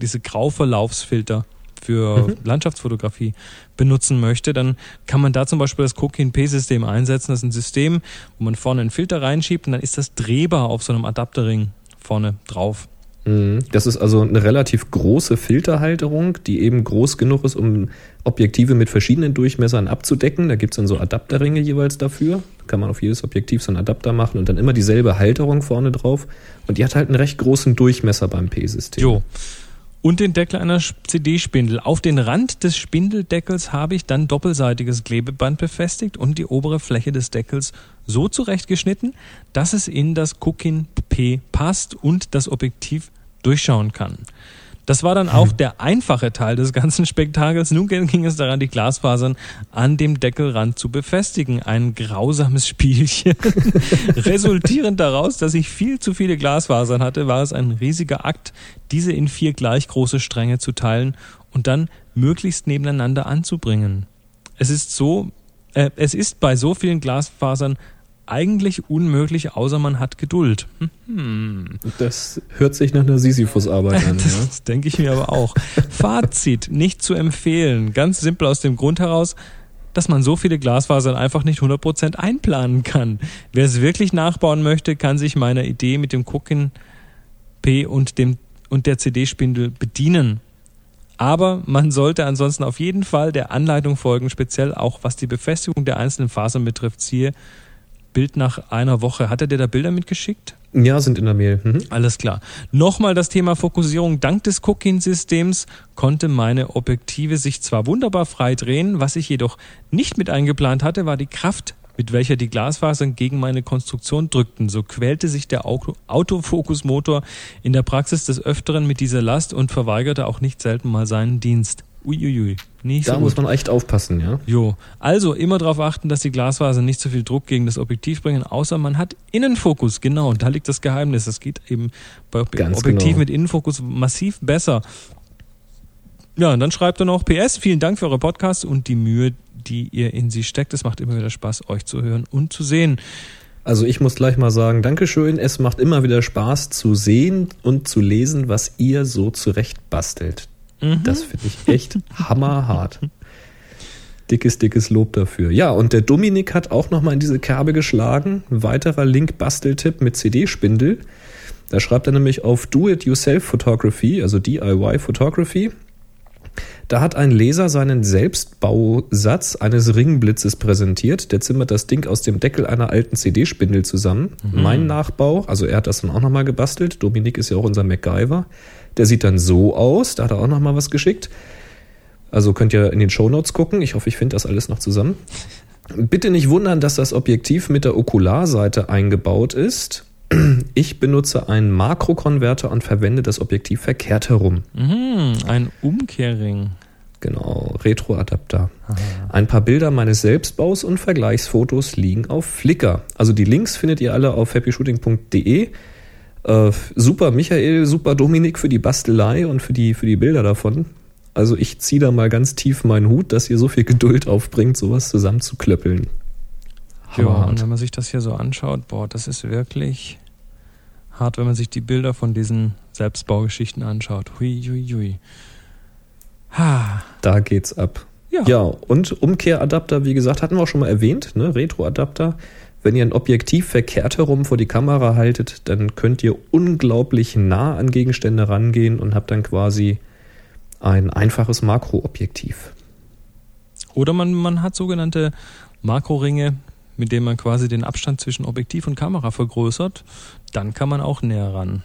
[SPEAKER 2] diese Grauverlaufsfilter für mhm. Landschaftsfotografie benutzen möchte, dann kann man da zum Beispiel das Cokin-P-System einsetzen. Das ist ein System, wo man vorne einen Filter reinschiebt und dann ist das drehbar auf so einem Adapterring vorne drauf.
[SPEAKER 3] Mhm. Das ist also eine relativ große Filterhalterung, die eben groß genug ist, um Objektive mit verschiedenen Durchmessern abzudecken. Da gibt es dann so Adapterringe jeweils dafür. Da kann man auf jedes Objektiv so einen Adapter machen und dann immer dieselbe Halterung vorne drauf. Und die hat halt einen recht großen Durchmesser beim P-System.
[SPEAKER 2] Jo und den Deckel einer CD-Spindel. Auf den Rand des Spindeldeckels habe ich dann doppelseitiges Klebeband befestigt und die obere Fläche des Deckels so zurechtgeschnitten, dass es in das Cookin P passt und das Objektiv durchschauen kann. Das war dann auch der einfache Teil des ganzen Spektakels. Nun ging es daran, die Glasfasern an dem Deckelrand zu befestigen. Ein grausames Spielchen. Resultierend daraus, dass ich viel zu viele Glasfasern hatte, war es ein riesiger Akt, diese in vier gleich große Stränge zu teilen und dann möglichst nebeneinander anzubringen. Es ist so, äh, es ist bei so vielen Glasfasern eigentlich unmöglich, außer man hat Geduld.
[SPEAKER 3] Hm. Das hört sich nach einer Sisyphus-Arbeit an.
[SPEAKER 2] das ja? denke ich mir aber auch. Fazit, nicht zu empfehlen. Ganz simpel aus dem Grund heraus, dass man so viele Glasfasern einfach nicht 100% einplanen kann. Wer es wirklich nachbauen möchte, kann sich meiner Idee mit dem Gucken P und, dem, und der CD-Spindel bedienen. Aber man sollte ansonsten auf jeden Fall der Anleitung folgen, speziell auch was die Befestigung der einzelnen Fasern betrifft. Siehe Bild nach einer Woche. Hat er dir da Bilder mitgeschickt?
[SPEAKER 3] Ja, sind in der Mail. Mhm.
[SPEAKER 2] Alles klar. Nochmal das Thema Fokussierung. Dank des Cooking-Systems konnte meine Objektive sich zwar wunderbar frei drehen, was ich jedoch nicht mit eingeplant hatte, war die Kraft, mit welcher die Glasfasern gegen meine Konstruktion drückten. So quälte sich der Autofokusmotor in der Praxis des Öfteren mit dieser Last und verweigerte auch nicht selten mal seinen Dienst.
[SPEAKER 3] Uiuiui. Nicht da so muss man echt aufpassen, ja.
[SPEAKER 2] Jo. Also immer darauf achten, dass die Glasfasern nicht zu viel Druck gegen das Objektiv bringen, außer man hat Innenfokus. Genau, und da liegt das Geheimnis. Das geht eben bei Ganz Objektiv genau. mit Innenfokus massiv besser. Ja, und dann schreibt er noch PS, vielen Dank für eure Podcasts und die Mühe, die ihr in sie steckt. Es macht immer wieder Spaß, euch zu hören und zu sehen.
[SPEAKER 3] Also ich muss gleich mal sagen, Dankeschön. Es macht immer wieder Spaß zu sehen und zu lesen, was ihr so zurecht bastelt. Mhm. Das finde ich echt hammerhart. Dickes, dickes Lob dafür. Ja, und der Dominik hat auch nochmal in diese Kerbe geschlagen. Ein weiterer Link-Basteltipp mit CD-Spindel. Da schreibt er nämlich auf Do-It-Yourself Photography, also DIY Photography. Da hat ein Leser seinen Selbstbausatz eines Ringblitzes präsentiert. Der zimmert das Ding aus dem Deckel einer alten CD-Spindel zusammen. Mhm. Mein Nachbau, also er hat das dann auch nochmal gebastelt. Dominik ist ja auch unser MacGyver. Der sieht dann so aus. Da hat er auch nochmal was geschickt. Also könnt ihr in den Shownotes gucken. Ich hoffe, ich finde das alles noch zusammen. Bitte nicht wundern, dass das Objektiv mit der Okularseite eingebaut ist. Ich benutze einen Makrokonverter und verwende das Objektiv verkehrt herum.
[SPEAKER 2] Mhm, ein Umkehrring.
[SPEAKER 3] Genau, Retroadapter. Ein paar Bilder meines Selbstbaus und Vergleichsfotos liegen auf Flickr. Also die Links findet ihr alle auf happyshooting.de. Äh, super Michael, super Dominik für die Bastelei und für die, für die Bilder davon. Also ich ziehe da mal ganz tief meinen Hut, dass ihr so viel Geduld aufbringt, sowas zusammenzuklöppeln.
[SPEAKER 2] Ja, und wenn man sich das hier so anschaut, boah, das ist wirklich hart, wenn man sich die Bilder von diesen Selbstbaugeschichten anschaut. Hui, hui, hui.
[SPEAKER 3] Ha. Da geht's ab. Ja. ja, und Umkehradapter, wie gesagt, hatten wir auch schon mal erwähnt, ne? Retroadapter. Wenn ihr ein Objektiv verkehrt herum vor die Kamera haltet, dann könnt ihr unglaublich nah an Gegenstände rangehen und habt dann quasi ein einfaches Makroobjektiv.
[SPEAKER 2] Oder man, man hat sogenannte Makroringe mit dem man quasi den Abstand zwischen Objektiv und Kamera vergrößert, dann kann man auch näher ran.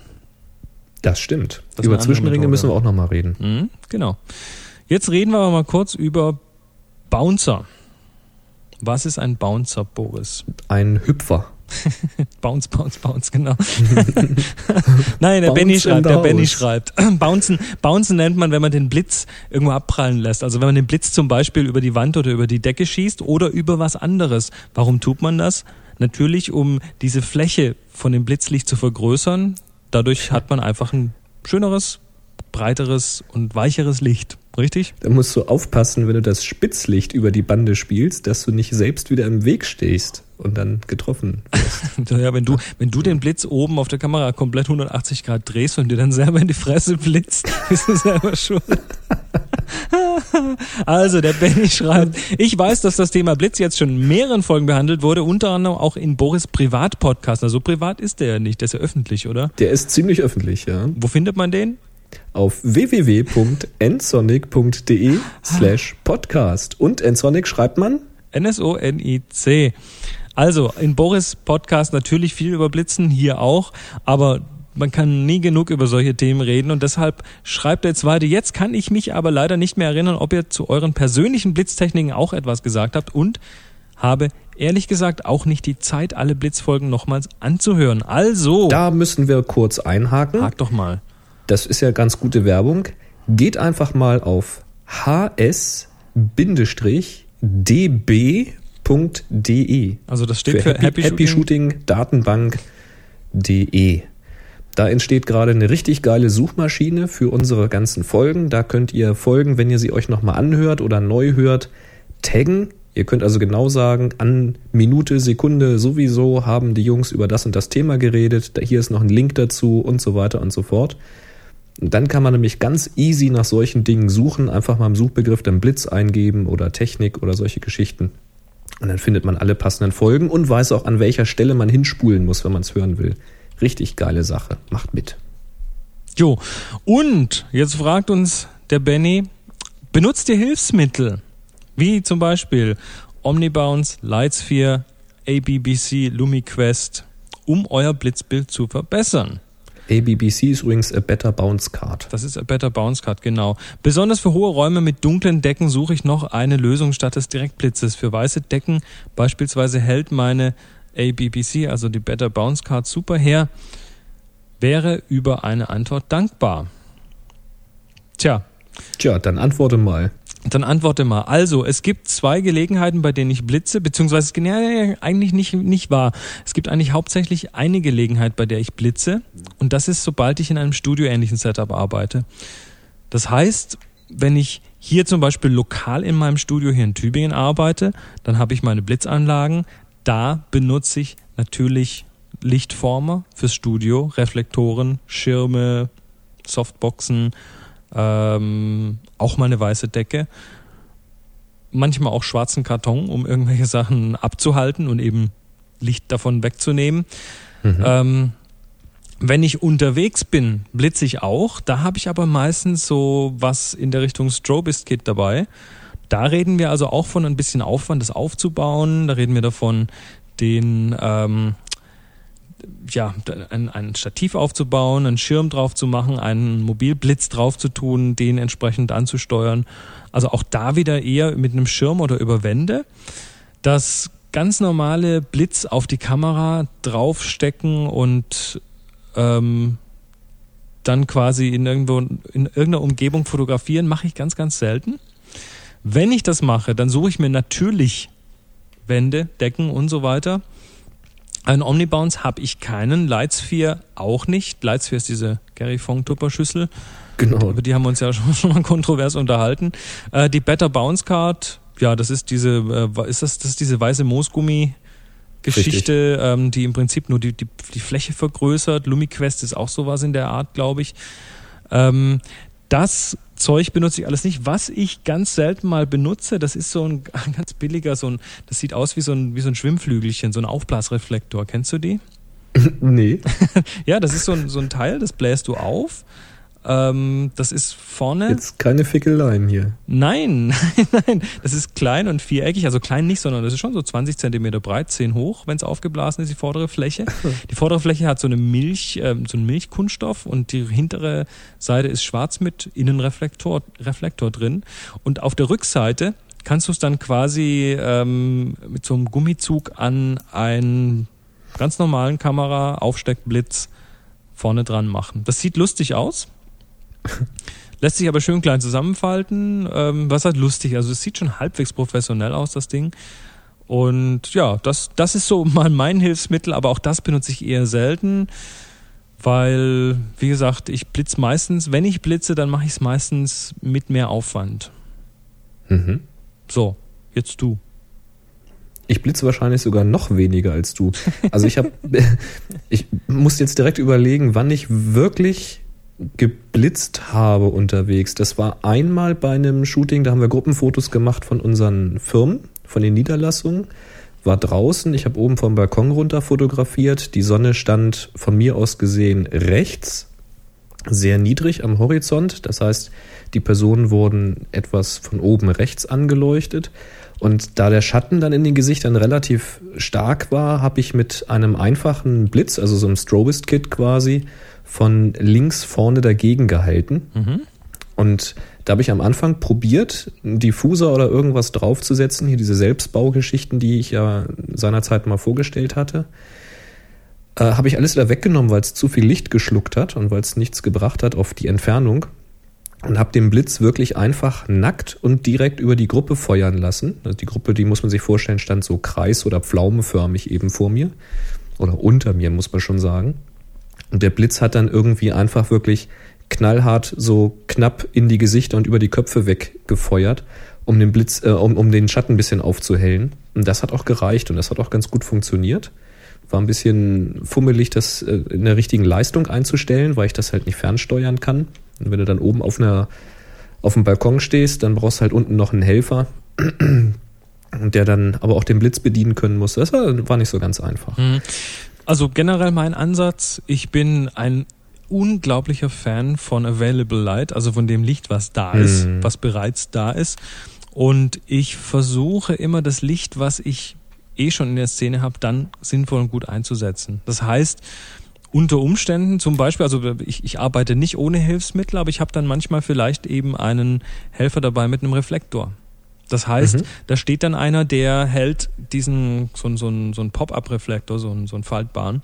[SPEAKER 3] Das stimmt. Das über Zwischenringe müssen wir auch nochmal reden.
[SPEAKER 2] Mhm, genau. Jetzt reden wir aber mal kurz über Bouncer. Was ist ein Bouncer, Boris?
[SPEAKER 3] Ein Hüpfer.
[SPEAKER 2] bounce, bounce, bounce, genau. Nein, der Benny schreibt, der Benny schreibt. Bouncen, bouncen nennt man, wenn man den Blitz irgendwo abprallen lässt. Also wenn man den Blitz zum Beispiel über die Wand oder über die Decke schießt oder über was anderes. Warum tut man das? Natürlich, um diese Fläche von dem Blitzlicht zu vergrößern. Dadurch hat man einfach ein schöneres, breiteres und weicheres Licht. Richtig?
[SPEAKER 3] Da musst du aufpassen, wenn du das Spitzlicht über die Bande spielst, dass du nicht selbst wieder im Weg stehst und dann getroffen
[SPEAKER 2] wirst. ja, wenn du, wenn du den Blitz oben auf der Kamera komplett 180 Grad drehst und dir dann selber in die Fresse blitzt, bist du selber schuld. also, der Benny schreibt, ich weiß, dass das Thema Blitz jetzt schon in mehreren Folgen behandelt wurde, unter anderem auch in Boris Privat-Podcast. Also privat ist der ja nicht, der ist ja öffentlich, oder?
[SPEAKER 3] Der ist ziemlich öffentlich, ja.
[SPEAKER 2] Wo findet man den?
[SPEAKER 3] Auf www.nsonic.de slash podcast. Und Nsonic schreibt man?
[SPEAKER 2] N-S-O-N-I-C. Also in Boris Podcast natürlich viel über Blitzen, hier auch, aber man kann nie genug über solche Themen reden und deshalb schreibt er jetzt weiter. Jetzt kann ich mich aber leider nicht mehr erinnern, ob ihr zu euren persönlichen Blitztechniken auch etwas gesagt habt und habe ehrlich gesagt auch nicht die Zeit, alle Blitzfolgen nochmals anzuhören. Also.
[SPEAKER 3] Da müssen wir kurz einhaken.
[SPEAKER 2] Hak doch mal
[SPEAKER 3] das ist ja ganz gute Werbung. Geht einfach mal auf hs-db.de.
[SPEAKER 2] Also das steht
[SPEAKER 3] für, für Happy, Happy Shooting Datenbank.de. Da entsteht gerade eine richtig geile Suchmaschine für unsere ganzen Folgen. Da könnt ihr Folgen, wenn ihr sie euch nochmal anhört oder neu hört, taggen. Ihr könnt also genau sagen, an Minute, Sekunde sowieso haben die Jungs über das und das Thema geredet. Hier ist noch ein Link dazu und so weiter und so fort. Und dann kann man nämlich ganz easy nach solchen Dingen suchen, einfach mal im Suchbegriff dann Blitz eingeben oder Technik oder solche Geschichten. Und dann findet man alle passenden Folgen und weiß auch, an welcher Stelle man hinspulen muss, wenn man es hören will. Richtig geile Sache. Macht mit.
[SPEAKER 2] Jo, und jetzt fragt uns der Benny, benutzt ihr Hilfsmittel? Wie zum Beispiel Omnibounce, Lightsphere, ABBC, LumiQuest, um euer Blitzbild zu verbessern.
[SPEAKER 3] ABBC ist übrigens a Better Bounce Card.
[SPEAKER 2] Das ist a Better Bounce Card, genau. Besonders für hohe Räume mit dunklen Decken suche ich noch eine Lösung statt des Direktblitzes. Für weiße Decken beispielsweise hält meine ABBC, also die Better Bounce Card, super her. Wäre über eine Antwort dankbar. Tja.
[SPEAKER 3] Tja, dann antworte mal.
[SPEAKER 2] Dann antworte mal. Also, es gibt zwei Gelegenheiten, bei denen ich blitze, beziehungsweise ja, eigentlich nicht, nicht wahr. Es gibt eigentlich hauptsächlich eine Gelegenheit, bei der ich blitze. Und das ist, sobald ich in einem studioähnlichen Setup arbeite. Das heißt, wenn ich hier zum Beispiel lokal in meinem Studio hier in Tübingen arbeite, dann habe ich meine Blitzanlagen. Da benutze ich natürlich Lichtformer fürs Studio, Reflektoren, Schirme, Softboxen ähm, auch mal eine weiße Decke, manchmal auch schwarzen Karton, um irgendwelche Sachen abzuhalten und eben Licht davon wegzunehmen. Mhm. Ähm, wenn ich unterwegs bin, blitze ich auch. Da habe ich aber meistens so was in der Richtung Strobist-Kit dabei. Da reden wir also auch von ein bisschen Aufwand, das aufzubauen. Da reden wir davon, den ähm, ja, ein, ein Stativ aufzubauen, einen Schirm drauf zu machen, einen Mobilblitz drauf zu tun, den entsprechend anzusteuern. Also auch da wieder eher mit einem Schirm oder über Wände. Das ganz normale Blitz auf die Kamera draufstecken und ähm, dann quasi in irgendwo in irgendeiner Umgebung fotografieren, mache ich ganz, ganz selten. Wenn ich das mache, dann suche ich mir natürlich Wände, Decken und so weiter ein Omnibounce habe ich keinen, Lightsphere auch nicht. Lightsphere ist diese Gary Fong Tupper-Schüssel. Genau. Über die haben wir uns ja schon, schon mal kontrovers unterhalten. Äh, die Better Bounce Card, ja, das ist diese, äh, ist das, das ist diese weiße Moosgummi Geschichte, ähm, die im Prinzip nur die, die, die Fläche vergrößert. LumiQuest ist auch sowas in der Art, glaube ich. Ähm, das Zeug benutze ich alles nicht. Was ich ganz selten mal benutze, das ist so ein, ganz billiger, so ein, das sieht aus wie so ein, wie so ein Schwimmflügelchen, so ein Aufblasreflektor. Kennst du die?
[SPEAKER 3] nee.
[SPEAKER 2] ja, das ist so ein, so ein Teil, das bläst du auf. Ähm, das ist vorne.
[SPEAKER 3] Jetzt keine Fickeleien hier.
[SPEAKER 2] Nein, nein, nein. Das ist klein und viereckig. Also klein nicht, sondern das ist schon so 20 Zentimeter breit, 10 hoch, wenn es aufgeblasen ist, die vordere Fläche. Die vordere Fläche hat so eine Milch, äh, so einen Milchkunststoff und die hintere Seite ist schwarz mit Innenreflektor Reflektor drin. Und auf der Rückseite kannst du es dann quasi ähm, mit so einem Gummizug an einen ganz normalen Kamera Aufsteckblitz vorne dran machen. Das sieht lustig aus. Lässt sich aber schön klein zusammenfalten. Ähm, was halt lustig. Also es sieht schon halbwegs professionell aus, das Ding. Und ja, das, das ist so mal mein Hilfsmittel, aber auch das benutze ich eher selten, weil, wie gesagt, ich blitze meistens, wenn ich blitze, dann mache ich es meistens mit mehr Aufwand. Mhm. So, jetzt du.
[SPEAKER 3] Ich blitze wahrscheinlich sogar noch weniger als du. Also ich habe, ich muss jetzt direkt überlegen, wann ich wirklich geblitzt habe unterwegs. Das war einmal bei einem Shooting, da haben wir Gruppenfotos gemacht von unseren Firmen, von den Niederlassungen. War draußen, ich habe oben vom Balkon runter fotografiert. Die Sonne stand von mir aus gesehen rechts, sehr niedrig am Horizont. Das heißt, die Personen wurden etwas von oben rechts angeleuchtet. Und da der Schatten dann in den Gesichtern relativ stark war, habe ich mit einem einfachen Blitz, also so einem Strobist-Kit quasi, von links vorne dagegen gehalten. Mhm. Und da habe ich am Anfang probiert, einen Diffuser oder irgendwas draufzusetzen, hier diese Selbstbaugeschichten, die ich ja seinerzeit mal vorgestellt hatte. Äh, habe ich alles wieder weggenommen, weil es zu viel Licht geschluckt hat und weil es nichts gebracht hat auf die Entfernung und habe den Blitz wirklich einfach nackt und direkt über die Gruppe feuern lassen. Also die Gruppe, die muss man sich vorstellen, stand so kreis- oder pflaumenförmig eben vor mir oder unter mir, muss man schon sagen. Und der Blitz hat dann irgendwie einfach wirklich knallhart so knapp in die Gesichter und über die Köpfe weggefeuert, um den Blitz, äh, um, um den Schatten ein bisschen aufzuhellen. Und das hat auch gereicht und das hat auch ganz gut funktioniert. War ein bisschen fummelig, das äh, in der richtigen Leistung einzustellen, weil ich das halt nicht fernsteuern kann. Und wenn du dann oben auf einer auf dem Balkon stehst, dann brauchst du halt unten noch einen Helfer, der dann aber auch den Blitz bedienen können muss. Das war, war nicht so ganz einfach. Mhm.
[SPEAKER 2] Also generell mein Ansatz, ich bin ein unglaublicher Fan von Available Light, also von dem Licht, was da ist, mhm. was bereits da ist. Und ich versuche immer das Licht, was ich eh schon in der Szene habe, dann sinnvoll und gut einzusetzen. Das heißt, unter Umständen zum Beispiel, also ich, ich arbeite nicht ohne Hilfsmittel, aber ich habe dann manchmal vielleicht eben einen Helfer dabei mit einem Reflektor. Das heißt, mhm. da steht dann einer, der hält diesen so, so, so einen Pop-up-Reflektor, so einen, so einen faltbaren,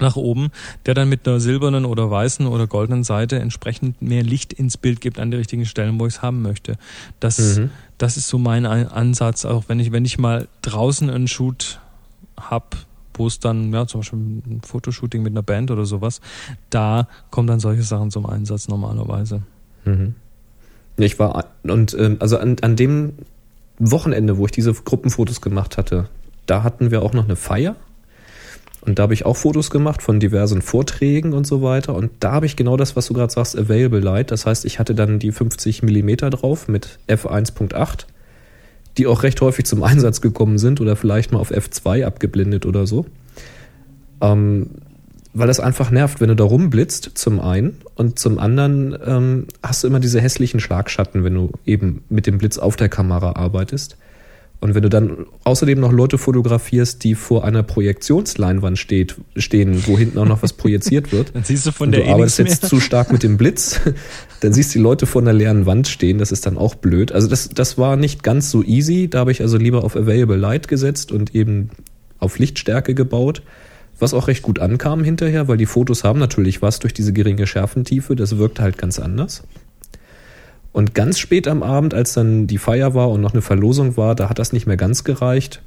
[SPEAKER 2] nach oben, der dann mit einer silbernen oder weißen oder goldenen Seite entsprechend mehr Licht ins Bild gibt an die richtigen Stellen, wo ich es haben möchte. Das, mhm. das ist so mein Ansatz, auch wenn ich, wenn ich mal draußen einen Shoot hab, wo es dann, ja, zum Beispiel ein Fotoshooting mit einer Band oder sowas, da kommen dann solche Sachen zum Einsatz normalerweise. Mhm.
[SPEAKER 3] Ich war, und ähm, also an, an dem Wochenende, wo ich diese Gruppenfotos gemacht hatte, da hatten wir auch noch eine Feier. Und da habe ich auch Fotos gemacht von diversen Vorträgen und so weiter. Und da habe ich genau das, was du gerade sagst, Available Light. Das heißt, ich hatte dann die 50 Millimeter drauf mit f1.8 die auch recht häufig zum Einsatz gekommen sind oder vielleicht mal auf F2 abgeblendet oder so. Ähm, weil das einfach nervt, wenn du da rumblitzt, zum einen, und zum anderen ähm, hast du immer diese hässlichen Schlagschatten, wenn du eben mit dem Blitz auf der Kamera arbeitest. Und wenn du dann außerdem noch Leute fotografierst, die vor einer Projektionsleinwand steht, stehen, wo hinten auch noch was projiziert wird,
[SPEAKER 2] dann siehst du von der
[SPEAKER 3] du eh arbeitest jetzt zu stark mit dem Blitz, dann siehst du die Leute vor einer leeren Wand stehen, das ist dann auch blöd. Also das, das war nicht ganz so easy, da habe ich also lieber auf Available Light gesetzt und eben auf Lichtstärke gebaut, was auch recht gut ankam hinterher, weil die Fotos haben natürlich was durch diese geringe Schärfentiefe, das wirkt halt ganz anders. Und ganz spät am Abend, als dann die Feier war und noch eine Verlosung war, da hat das nicht mehr ganz gereicht.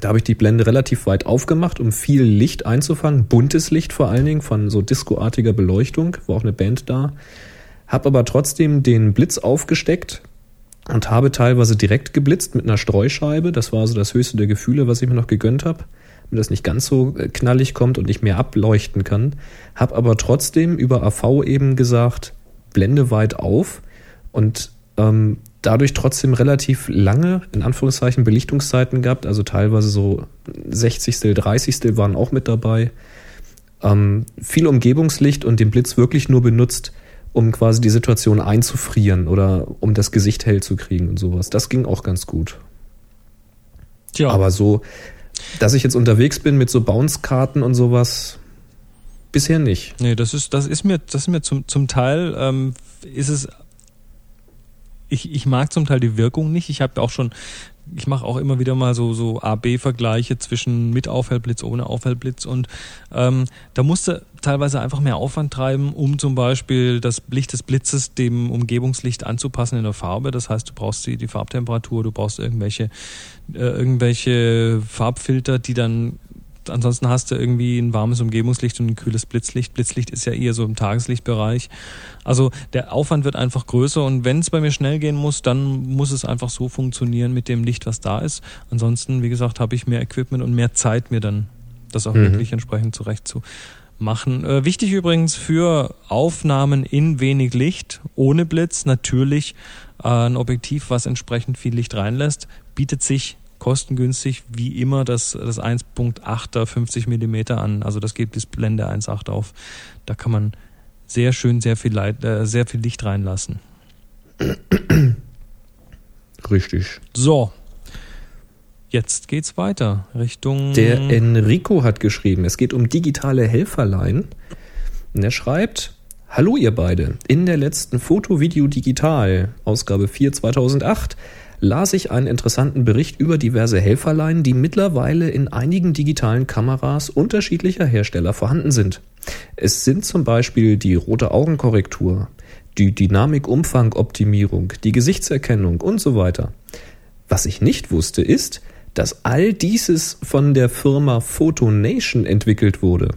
[SPEAKER 3] Da habe ich die Blende relativ weit aufgemacht, um viel Licht einzufangen, buntes Licht vor allen Dingen von so discoartiger Beleuchtung, war auch eine Band da. Hab aber trotzdem den Blitz aufgesteckt und habe teilweise direkt geblitzt mit einer Streuscheibe. Das war so das höchste der Gefühle, was ich mir noch gegönnt habe, damit das nicht ganz so äh, knallig kommt und ich mehr ableuchten kann. Hab aber trotzdem über AV eben gesagt, Blende weit auf und ähm, dadurch trotzdem relativ lange, in Anführungszeichen, Belichtungszeiten gehabt, also teilweise so 60. 30. waren auch mit dabei. Ähm, viel Umgebungslicht und den Blitz wirklich nur benutzt, um quasi die Situation einzufrieren oder um das Gesicht hell zu kriegen und sowas. Das ging auch ganz gut. Tja. Aber so, dass ich jetzt unterwegs bin mit so Bounce-Karten und sowas, bisher nicht.
[SPEAKER 2] Nee, das ist, das ist mir, das ist mir zum, zum Teil, ähm, ist es ich, ich mag zum Teil die Wirkung nicht. Ich habe auch schon ich mache auch immer wieder mal so, so A-B-Vergleiche zwischen mit Aufhellblitz, ohne Aufhellblitz und ähm, da musste teilweise einfach mehr Aufwand treiben, um zum Beispiel das Licht des Blitzes dem Umgebungslicht anzupassen in der Farbe. Das heißt, du brauchst die, die Farbtemperatur, du brauchst irgendwelche, äh, irgendwelche Farbfilter, die dann ansonsten hast du irgendwie ein warmes Umgebungslicht und ein kühles Blitzlicht. Blitzlicht ist ja eher so im Tageslichtbereich. Also der Aufwand wird einfach größer und wenn es bei mir schnell gehen muss, dann muss es einfach so funktionieren mit dem Licht, was da ist. Ansonsten, wie gesagt, habe ich mehr Equipment und mehr Zeit, mir dann das auch mhm. wirklich entsprechend zurecht zu machen. Äh, wichtig übrigens für Aufnahmen in wenig Licht, ohne Blitz, natürlich äh, ein Objektiv, was entsprechend viel Licht reinlässt, bietet sich kostengünstig wie immer das, das 1.8er 50 Millimeter an. Also das geht bis Blende 1.8 auf. Da kann man sehr schön sehr viel, Light, äh, sehr viel Licht reinlassen.
[SPEAKER 3] Richtig.
[SPEAKER 2] So. Jetzt geht's weiter Richtung.
[SPEAKER 3] Der Enrico hat geschrieben, es geht um digitale Helferlein. Und er schreibt, Hallo ihr beide. In der letzten Foto Video Digital, Ausgabe 4 2008, las ich einen interessanten Bericht über diverse Helferlein, die mittlerweile in einigen digitalen Kameras unterschiedlicher Hersteller vorhanden sind. Es sind zum Beispiel die rote Augenkorrektur, die Dynamikumfangoptimierung, die Gesichtserkennung und so weiter. Was ich nicht wusste ist, dass all dieses von der Firma Photonation entwickelt wurde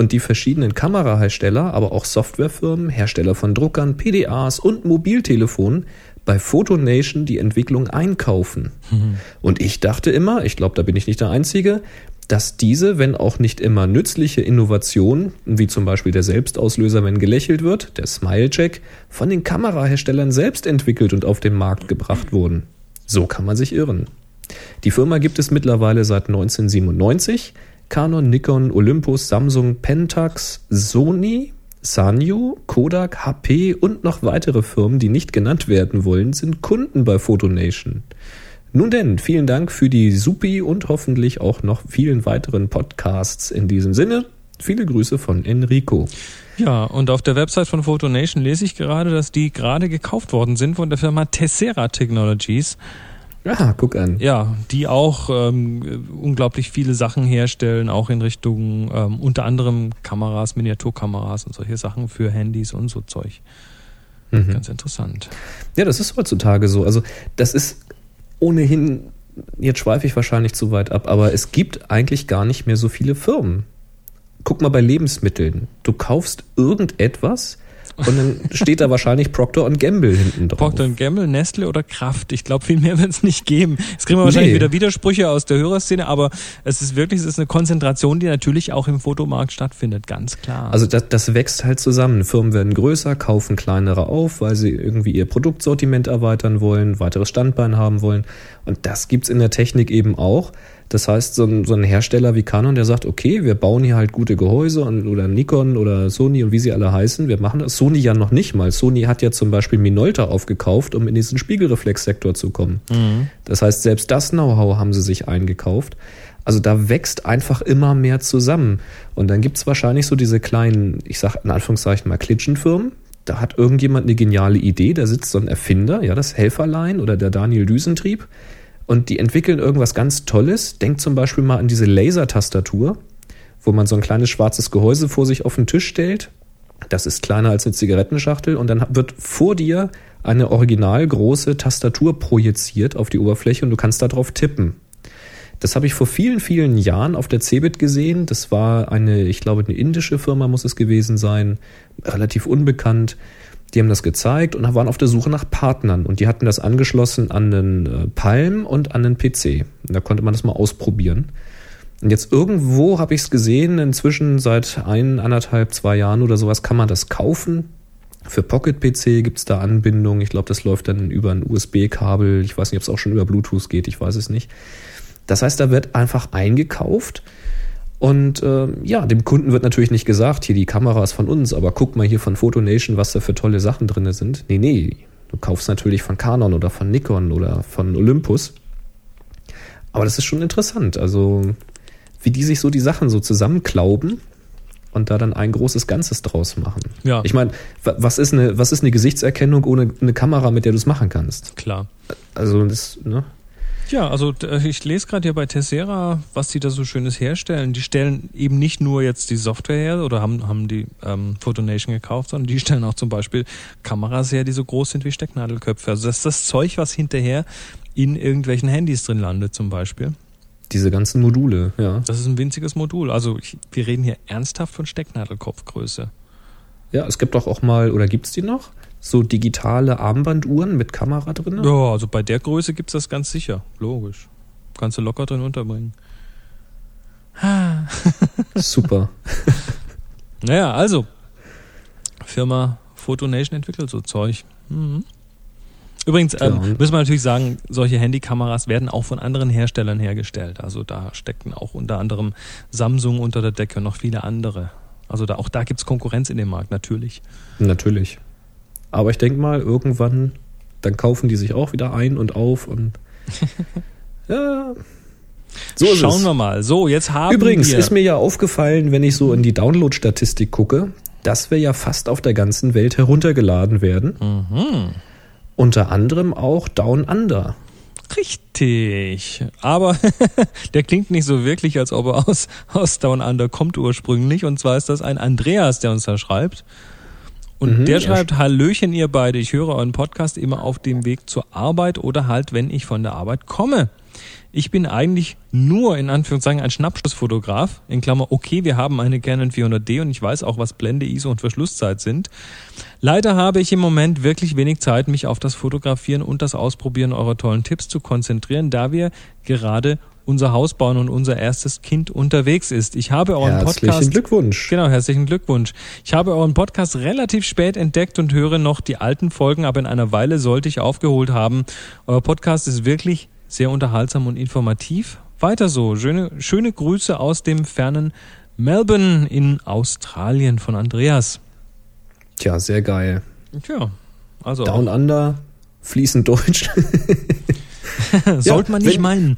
[SPEAKER 3] und die verschiedenen Kamerahersteller, aber auch Softwarefirmen, Hersteller von Druckern, PDAs und Mobiltelefonen bei Photonation die Entwicklung einkaufen. Mhm. Und ich dachte immer, ich glaube, da bin ich nicht der Einzige, dass diese, wenn auch nicht immer nützliche Innovationen, wie zum Beispiel der Selbstauslöser, wenn gelächelt wird, der Smile-Check, von den Kameraherstellern selbst entwickelt und auf den Markt gebracht wurden. So kann man sich irren. Die Firma gibt es mittlerweile seit 1997. Canon, Nikon, Olympus, Samsung, Pentax, Sony, Sanyo, Kodak, HP und noch weitere Firmen, die nicht genannt werden wollen, sind Kunden bei Photonation. Nun denn, vielen Dank für die Supi und hoffentlich auch noch vielen weiteren Podcasts in diesem Sinne. Viele Grüße von Enrico.
[SPEAKER 2] Ja, und auf der Website von Photonation lese ich gerade, dass die gerade gekauft worden sind von der Firma Tessera Technologies.
[SPEAKER 3] Ah, guck an.
[SPEAKER 2] Ja, die auch ähm, unglaublich viele Sachen herstellen, auch in Richtung ähm, unter anderem Kameras, Miniaturkameras und solche Sachen für Handys und so Zeug. Mhm. Ganz interessant.
[SPEAKER 3] Ja, das ist heutzutage so. Also das ist ohnehin, jetzt schweife ich wahrscheinlich zu weit ab, aber es gibt eigentlich gar nicht mehr so viele Firmen. Guck mal bei Lebensmitteln. Du kaufst irgendetwas, und dann steht da wahrscheinlich Procter Gamble hinten drauf.
[SPEAKER 2] Procter Gamble, Nestle oder Kraft. Ich glaube, viel mehr wird es nicht geben. Jetzt kriegen wir wahrscheinlich nee. wieder Widersprüche aus der Hörerszene, aber es ist wirklich, es ist eine Konzentration, die natürlich auch im Fotomarkt stattfindet, ganz klar.
[SPEAKER 3] Also das, das wächst halt zusammen. Firmen werden größer, kaufen kleinere auf, weil sie irgendwie ihr Produktsortiment erweitern wollen, weiteres Standbein haben wollen. Und das gibt's in der Technik eben auch. Das heißt, so ein, so ein Hersteller wie Canon, der sagt, okay, wir bauen hier halt gute Gehäuse und, oder Nikon oder Sony und wie sie alle heißen, wir machen das. Sony ja noch nicht mal. Sony hat ja zum Beispiel Minolta aufgekauft, um in diesen Spiegelreflexsektor zu kommen. Mhm. Das heißt, selbst das Know-how haben sie sich eingekauft. Also da wächst einfach immer mehr zusammen. Und dann gibt's wahrscheinlich so diese kleinen, ich sag in Anführungszeichen mal Klitschenfirmen, da hat irgendjemand eine geniale Idee, da sitzt so ein Erfinder, ja, das Helferlein oder der Daniel Düsentrieb, und die entwickeln irgendwas ganz Tolles. Denkt zum Beispiel mal an diese Laser-Tastatur, wo man so ein kleines schwarzes Gehäuse vor sich auf den Tisch stellt. Das ist kleiner als eine Zigarettenschachtel und dann wird vor dir eine original große Tastatur projiziert auf die Oberfläche und du kannst darauf tippen. Das habe ich vor vielen, vielen Jahren auf der Cebit gesehen. Das war eine, ich glaube, eine indische Firma muss es gewesen sein, relativ unbekannt. Die haben das gezeigt und waren auf der Suche nach Partnern und die hatten das angeschlossen an einen äh, Palm und an einen PC. Und da konnte man das mal ausprobieren. Und jetzt irgendwo habe ich es gesehen, inzwischen seit ein, anderthalb, zwei Jahren oder sowas kann man das kaufen. Für Pocket PC gibt es da Anbindung. Ich glaube, das läuft dann über ein USB-Kabel. Ich weiß nicht, ob es auch schon über Bluetooth geht, ich weiß es nicht. Das heißt, da wird einfach eingekauft Und äh, ja, dem Kunden wird natürlich nicht gesagt, hier die Kamera ist von uns, aber guck mal hier von Photonation, was da für tolle Sachen drin sind. Nee, nee, du kaufst natürlich von Canon oder von Nikon oder von Olympus. Aber das ist schon interessant, also wie die sich so die Sachen so zusammenklauben und da dann ein großes Ganzes draus machen. Ja. Ich meine, was ist eine, was ist eine Gesichtserkennung ohne eine Kamera, mit der du es machen kannst?
[SPEAKER 2] Klar.
[SPEAKER 3] Also das, ne?
[SPEAKER 2] Ja, also ich lese gerade hier bei Tessera, was die da so Schönes herstellen. Die stellen eben nicht nur jetzt die Software her oder haben, haben die ähm, Photonation gekauft, sondern die stellen auch zum Beispiel Kameras her, die so groß sind wie Stecknadelköpfe. Also das ist das Zeug, was hinterher in irgendwelchen Handys drin landet zum Beispiel.
[SPEAKER 3] Diese ganzen Module, ja.
[SPEAKER 2] Das ist ein winziges Modul. Also ich, wir reden hier ernsthaft von Stecknadelkopfgröße.
[SPEAKER 3] Ja, es gibt doch auch mal, oder gibt's die noch? So digitale Armbanduhren mit Kamera drin?
[SPEAKER 2] Ja, also bei der Größe gibt's das ganz sicher. Logisch. Kannst du locker drin unterbringen.
[SPEAKER 3] Super.
[SPEAKER 2] naja, also. Firma Photonation entwickelt so Zeug. Mhm. Übrigens ähm, ja. müssen wir natürlich sagen, solche Handykameras werden auch von anderen Herstellern hergestellt. Also da stecken auch unter anderem Samsung unter der Decke und noch viele andere. Also da, auch da gibt es Konkurrenz in dem Markt, natürlich.
[SPEAKER 3] Natürlich. Aber ich denke mal, irgendwann, dann kaufen die sich auch wieder ein und auf und ja.
[SPEAKER 2] So ist Schauen es. wir mal. So, jetzt haben
[SPEAKER 3] Übrigens
[SPEAKER 2] wir.
[SPEAKER 3] ist mir ja aufgefallen, wenn ich so in die Download-Statistik gucke, dass wir ja fast auf der ganzen Welt heruntergeladen werden. Mhm. Unter anderem auch Down Under.
[SPEAKER 2] Richtig. Aber der klingt nicht so wirklich, als ob er aus, aus Down Under kommt ursprünglich. Und zwar ist das ein Andreas, der uns da schreibt. Und mhm, der schreibt, Hallöchen ihr beide, ich höre euren Podcast immer auf dem Weg zur Arbeit oder halt, wenn ich von der Arbeit komme. Ich bin eigentlich nur in Anführungszeichen ein Schnappschussfotograf. In Klammer, okay, wir haben eine Canon 400D und ich weiß auch, was Blende, ISO und Verschlusszeit sind. Leider habe ich im Moment wirklich wenig Zeit, mich auf das Fotografieren und das Ausprobieren eurer tollen Tipps zu konzentrieren, da wir gerade unser Haus bauen und unser erstes Kind unterwegs ist. Ich habe euren
[SPEAKER 3] herzlichen
[SPEAKER 2] Podcast. Herzlichen
[SPEAKER 3] Glückwunsch.
[SPEAKER 2] Genau, herzlichen Glückwunsch. Ich habe euren Podcast relativ spät entdeckt und höre noch die alten Folgen, aber in einer Weile sollte ich aufgeholt haben. Euer Podcast ist wirklich sehr unterhaltsam und informativ. Weiter so. Schöne, schöne Grüße aus dem fernen Melbourne in Australien von Andreas.
[SPEAKER 3] Tja, sehr geil.
[SPEAKER 2] Tja, also.
[SPEAKER 3] Down Under, fließend Deutsch.
[SPEAKER 2] Sollte ja, man nicht wenn, meinen.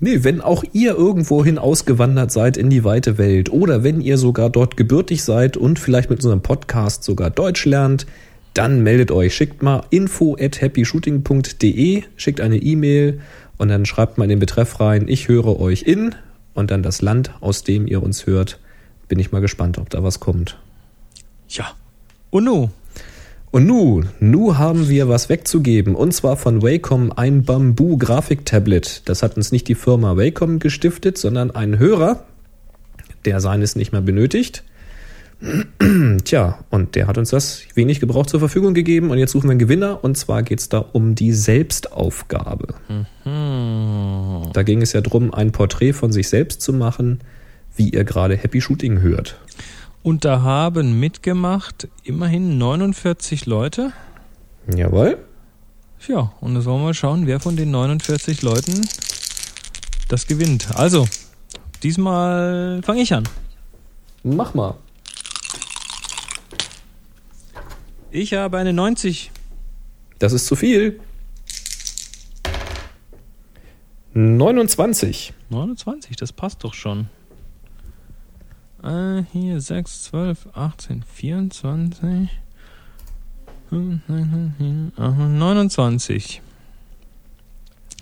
[SPEAKER 3] Nee, wenn auch ihr irgendwohin ausgewandert seid in die weite Welt oder wenn ihr sogar dort gebürtig seid und vielleicht mit unserem Podcast sogar Deutsch lernt, dann meldet euch. Schickt mal info at happyshooting.de, schickt eine E-Mail und dann schreibt mal in den Betreff rein, ich höre euch in und dann das Land, aus dem ihr uns hört. Bin ich mal gespannt, ob da was kommt.
[SPEAKER 2] Ja. Nu?
[SPEAKER 3] Und nu, nu haben wir was wegzugeben. Und zwar von Wacom ein Bamboo-Grafik-Tablet. Das hat uns nicht die Firma Wacom gestiftet, sondern ein Hörer, der seines nicht mehr benötigt. Tja, und der hat uns das wenig gebraucht zur Verfügung gegeben und jetzt suchen wir einen Gewinner und zwar geht es da um die Selbstaufgabe. Mhm. Da ging es ja darum, ein Porträt von sich selbst zu machen, wie ihr gerade Happy Shooting hört.
[SPEAKER 2] Und da haben mitgemacht immerhin 49 Leute.
[SPEAKER 3] Jawohl.
[SPEAKER 2] Ja, und jetzt wollen wir mal schauen, wer von den 49 Leuten das gewinnt. Also, diesmal fange ich an.
[SPEAKER 3] Mach mal.
[SPEAKER 2] Ich habe eine 90.
[SPEAKER 3] Das ist zu viel. 29.
[SPEAKER 2] 29, das passt doch schon. Äh, hier 6, 12, 18, 24. 29.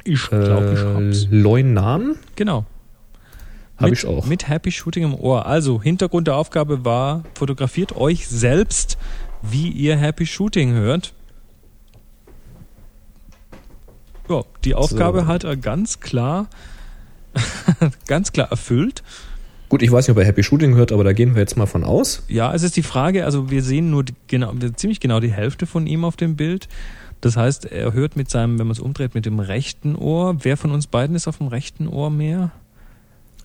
[SPEAKER 3] Ich glaube, ich hab's. Äh, Leunnan?
[SPEAKER 2] Genau.
[SPEAKER 3] Habe ich auch.
[SPEAKER 2] Mit Happy Shooting im Ohr. Also, Hintergrund der Aufgabe war, fotografiert euch selbst wie ihr Happy Shooting hört. Ja, die Aufgabe so. hat er ganz klar, ganz klar erfüllt.
[SPEAKER 3] Gut, ich weiß nicht, ob er Happy Shooting hört, aber da gehen wir jetzt mal von aus.
[SPEAKER 2] Ja, es ist die Frage, also wir sehen nur genau, ziemlich genau die Hälfte von ihm auf dem Bild. Das heißt, er hört mit seinem, wenn man es umdreht, mit dem rechten Ohr. Wer von uns beiden ist auf dem rechten Ohr mehr?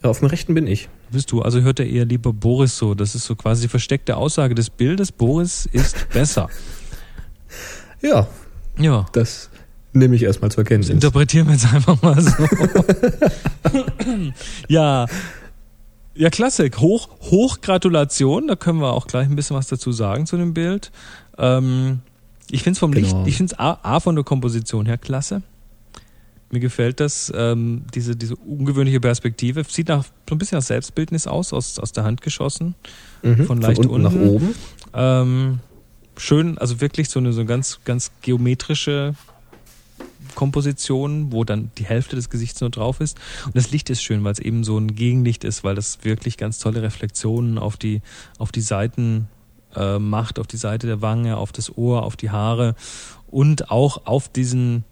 [SPEAKER 3] Auf dem rechten bin ich.
[SPEAKER 2] Bist du, also hört er eher lieber Boris so. Das ist so quasi die versteckte Aussage des Bildes. Boris ist besser.
[SPEAKER 3] ja. Ja. Das nehme ich erstmal zur Kenntnis. Das
[SPEAKER 2] interpretieren wir jetzt einfach mal so. ja. Ja, klasse. Hoch, hoch Gratulation. Da können wir auch gleich ein bisschen was dazu sagen zu dem Bild. Ähm, ich finde es vom genau. Licht, ich finde es A, A, von der Komposition her klasse. Mir gefällt das, ähm, diese, diese ungewöhnliche Perspektive. Sieht nach, so ein bisschen nach Selbstbildnis aus, aus, aus der Hand geschossen. Mhm, von leicht von unten, unten, nach oben. Ähm, schön, also wirklich so eine so ganz, ganz geometrische Komposition, wo dann die Hälfte des Gesichts nur drauf ist. Und das Licht ist schön, weil es eben so ein Gegenlicht ist, weil das wirklich ganz tolle Reflexionen auf die, auf die Seiten äh, macht, auf die Seite der Wange, auf das Ohr, auf die Haare und auch auf diesen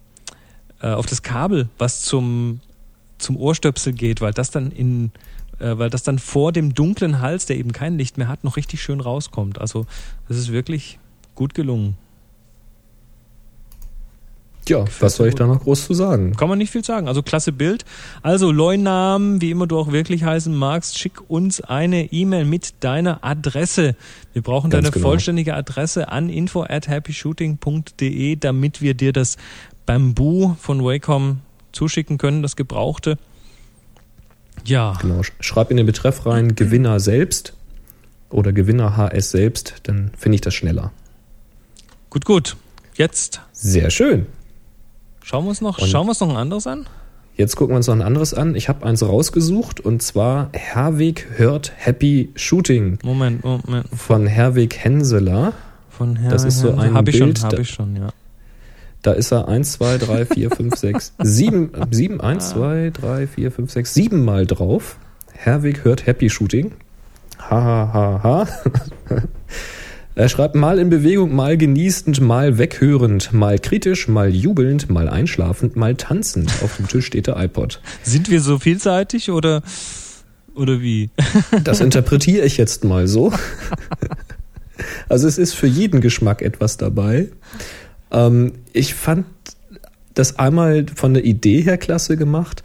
[SPEAKER 2] äh, auf das Kabel, was zum, zum Ohrstöpsel geht, weil das dann in äh, weil das dann vor dem dunklen Hals, der eben kein Licht mehr hat, noch richtig schön rauskommt. Also das ist wirklich gut gelungen.
[SPEAKER 3] Ja, was soll ich da noch groß zu sagen?
[SPEAKER 2] Kann man nicht viel sagen. Also klasse Bild. Also Leunamen, wie immer du auch wirklich heißen magst, schick uns eine E-Mail mit deiner Adresse. Wir brauchen Ganz deine genau. vollständige Adresse an info at happyshooting.de, damit wir dir das Bamboo von Wacom zuschicken können, das Gebrauchte.
[SPEAKER 3] Ja. Genau. Schreib in den Betreff rein Gewinner selbst oder Gewinner HS selbst, dann finde ich das schneller.
[SPEAKER 2] Gut, gut. Jetzt.
[SPEAKER 3] Sehr schön.
[SPEAKER 2] Schauen wir uns noch, schauen wir uns noch ein anderes an?
[SPEAKER 3] Jetzt gucken wir uns noch ein anderes an. Ich habe eins rausgesucht und zwar Herwig hört Happy Shooting.
[SPEAKER 2] Moment, Moment.
[SPEAKER 3] Von Herwig Henseler.
[SPEAKER 2] Von Herwig
[SPEAKER 3] Das ist so ein
[SPEAKER 2] hab
[SPEAKER 3] Bild.
[SPEAKER 2] Ich schon, hab ich schon, ja.
[SPEAKER 3] Da ist er 1, 2, 3, 4, 5, 6, 7, 7, 1, 2, 3, 4, 5, 6, 7 Mal drauf. Herwig hört Happy Shooting. Ha, ha, ha, ha. Er schreibt mal in Bewegung, mal genießend, mal weghörend, mal kritisch, mal jubelnd, mal einschlafend, mal tanzend. Auf dem Tisch steht der iPod.
[SPEAKER 2] Sind wir so vielseitig oder, oder wie?
[SPEAKER 3] Das interpretiere ich jetzt mal so. Also es ist für jeden Geschmack etwas dabei. Ähm, ich fand das einmal von der Idee her klasse gemacht.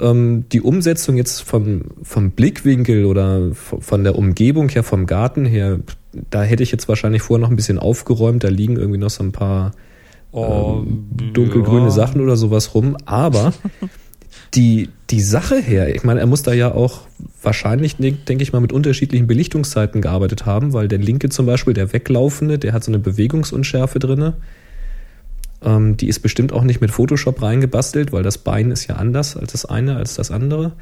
[SPEAKER 3] Ähm, die Umsetzung jetzt vom, vom Blickwinkel oder von der Umgebung her, vom Garten her, da hätte ich jetzt wahrscheinlich vorher noch ein bisschen aufgeräumt. Da liegen irgendwie noch so ein paar oh, ähm, dunkelgrüne ja. Sachen oder sowas rum. Aber die, die Sache her, ich meine, er muss da ja auch wahrscheinlich, denke ich mal, mit unterschiedlichen Belichtungszeiten gearbeitet haben, weil der linke zum Beispiel, der weglaufende, der hat so eine Bewegungsunschärfe drinne. Ähm, die ist bestimmt auch nicht mit Photoshop reingebastelt, weil das Bein ist ja anders als das eine, als das andere.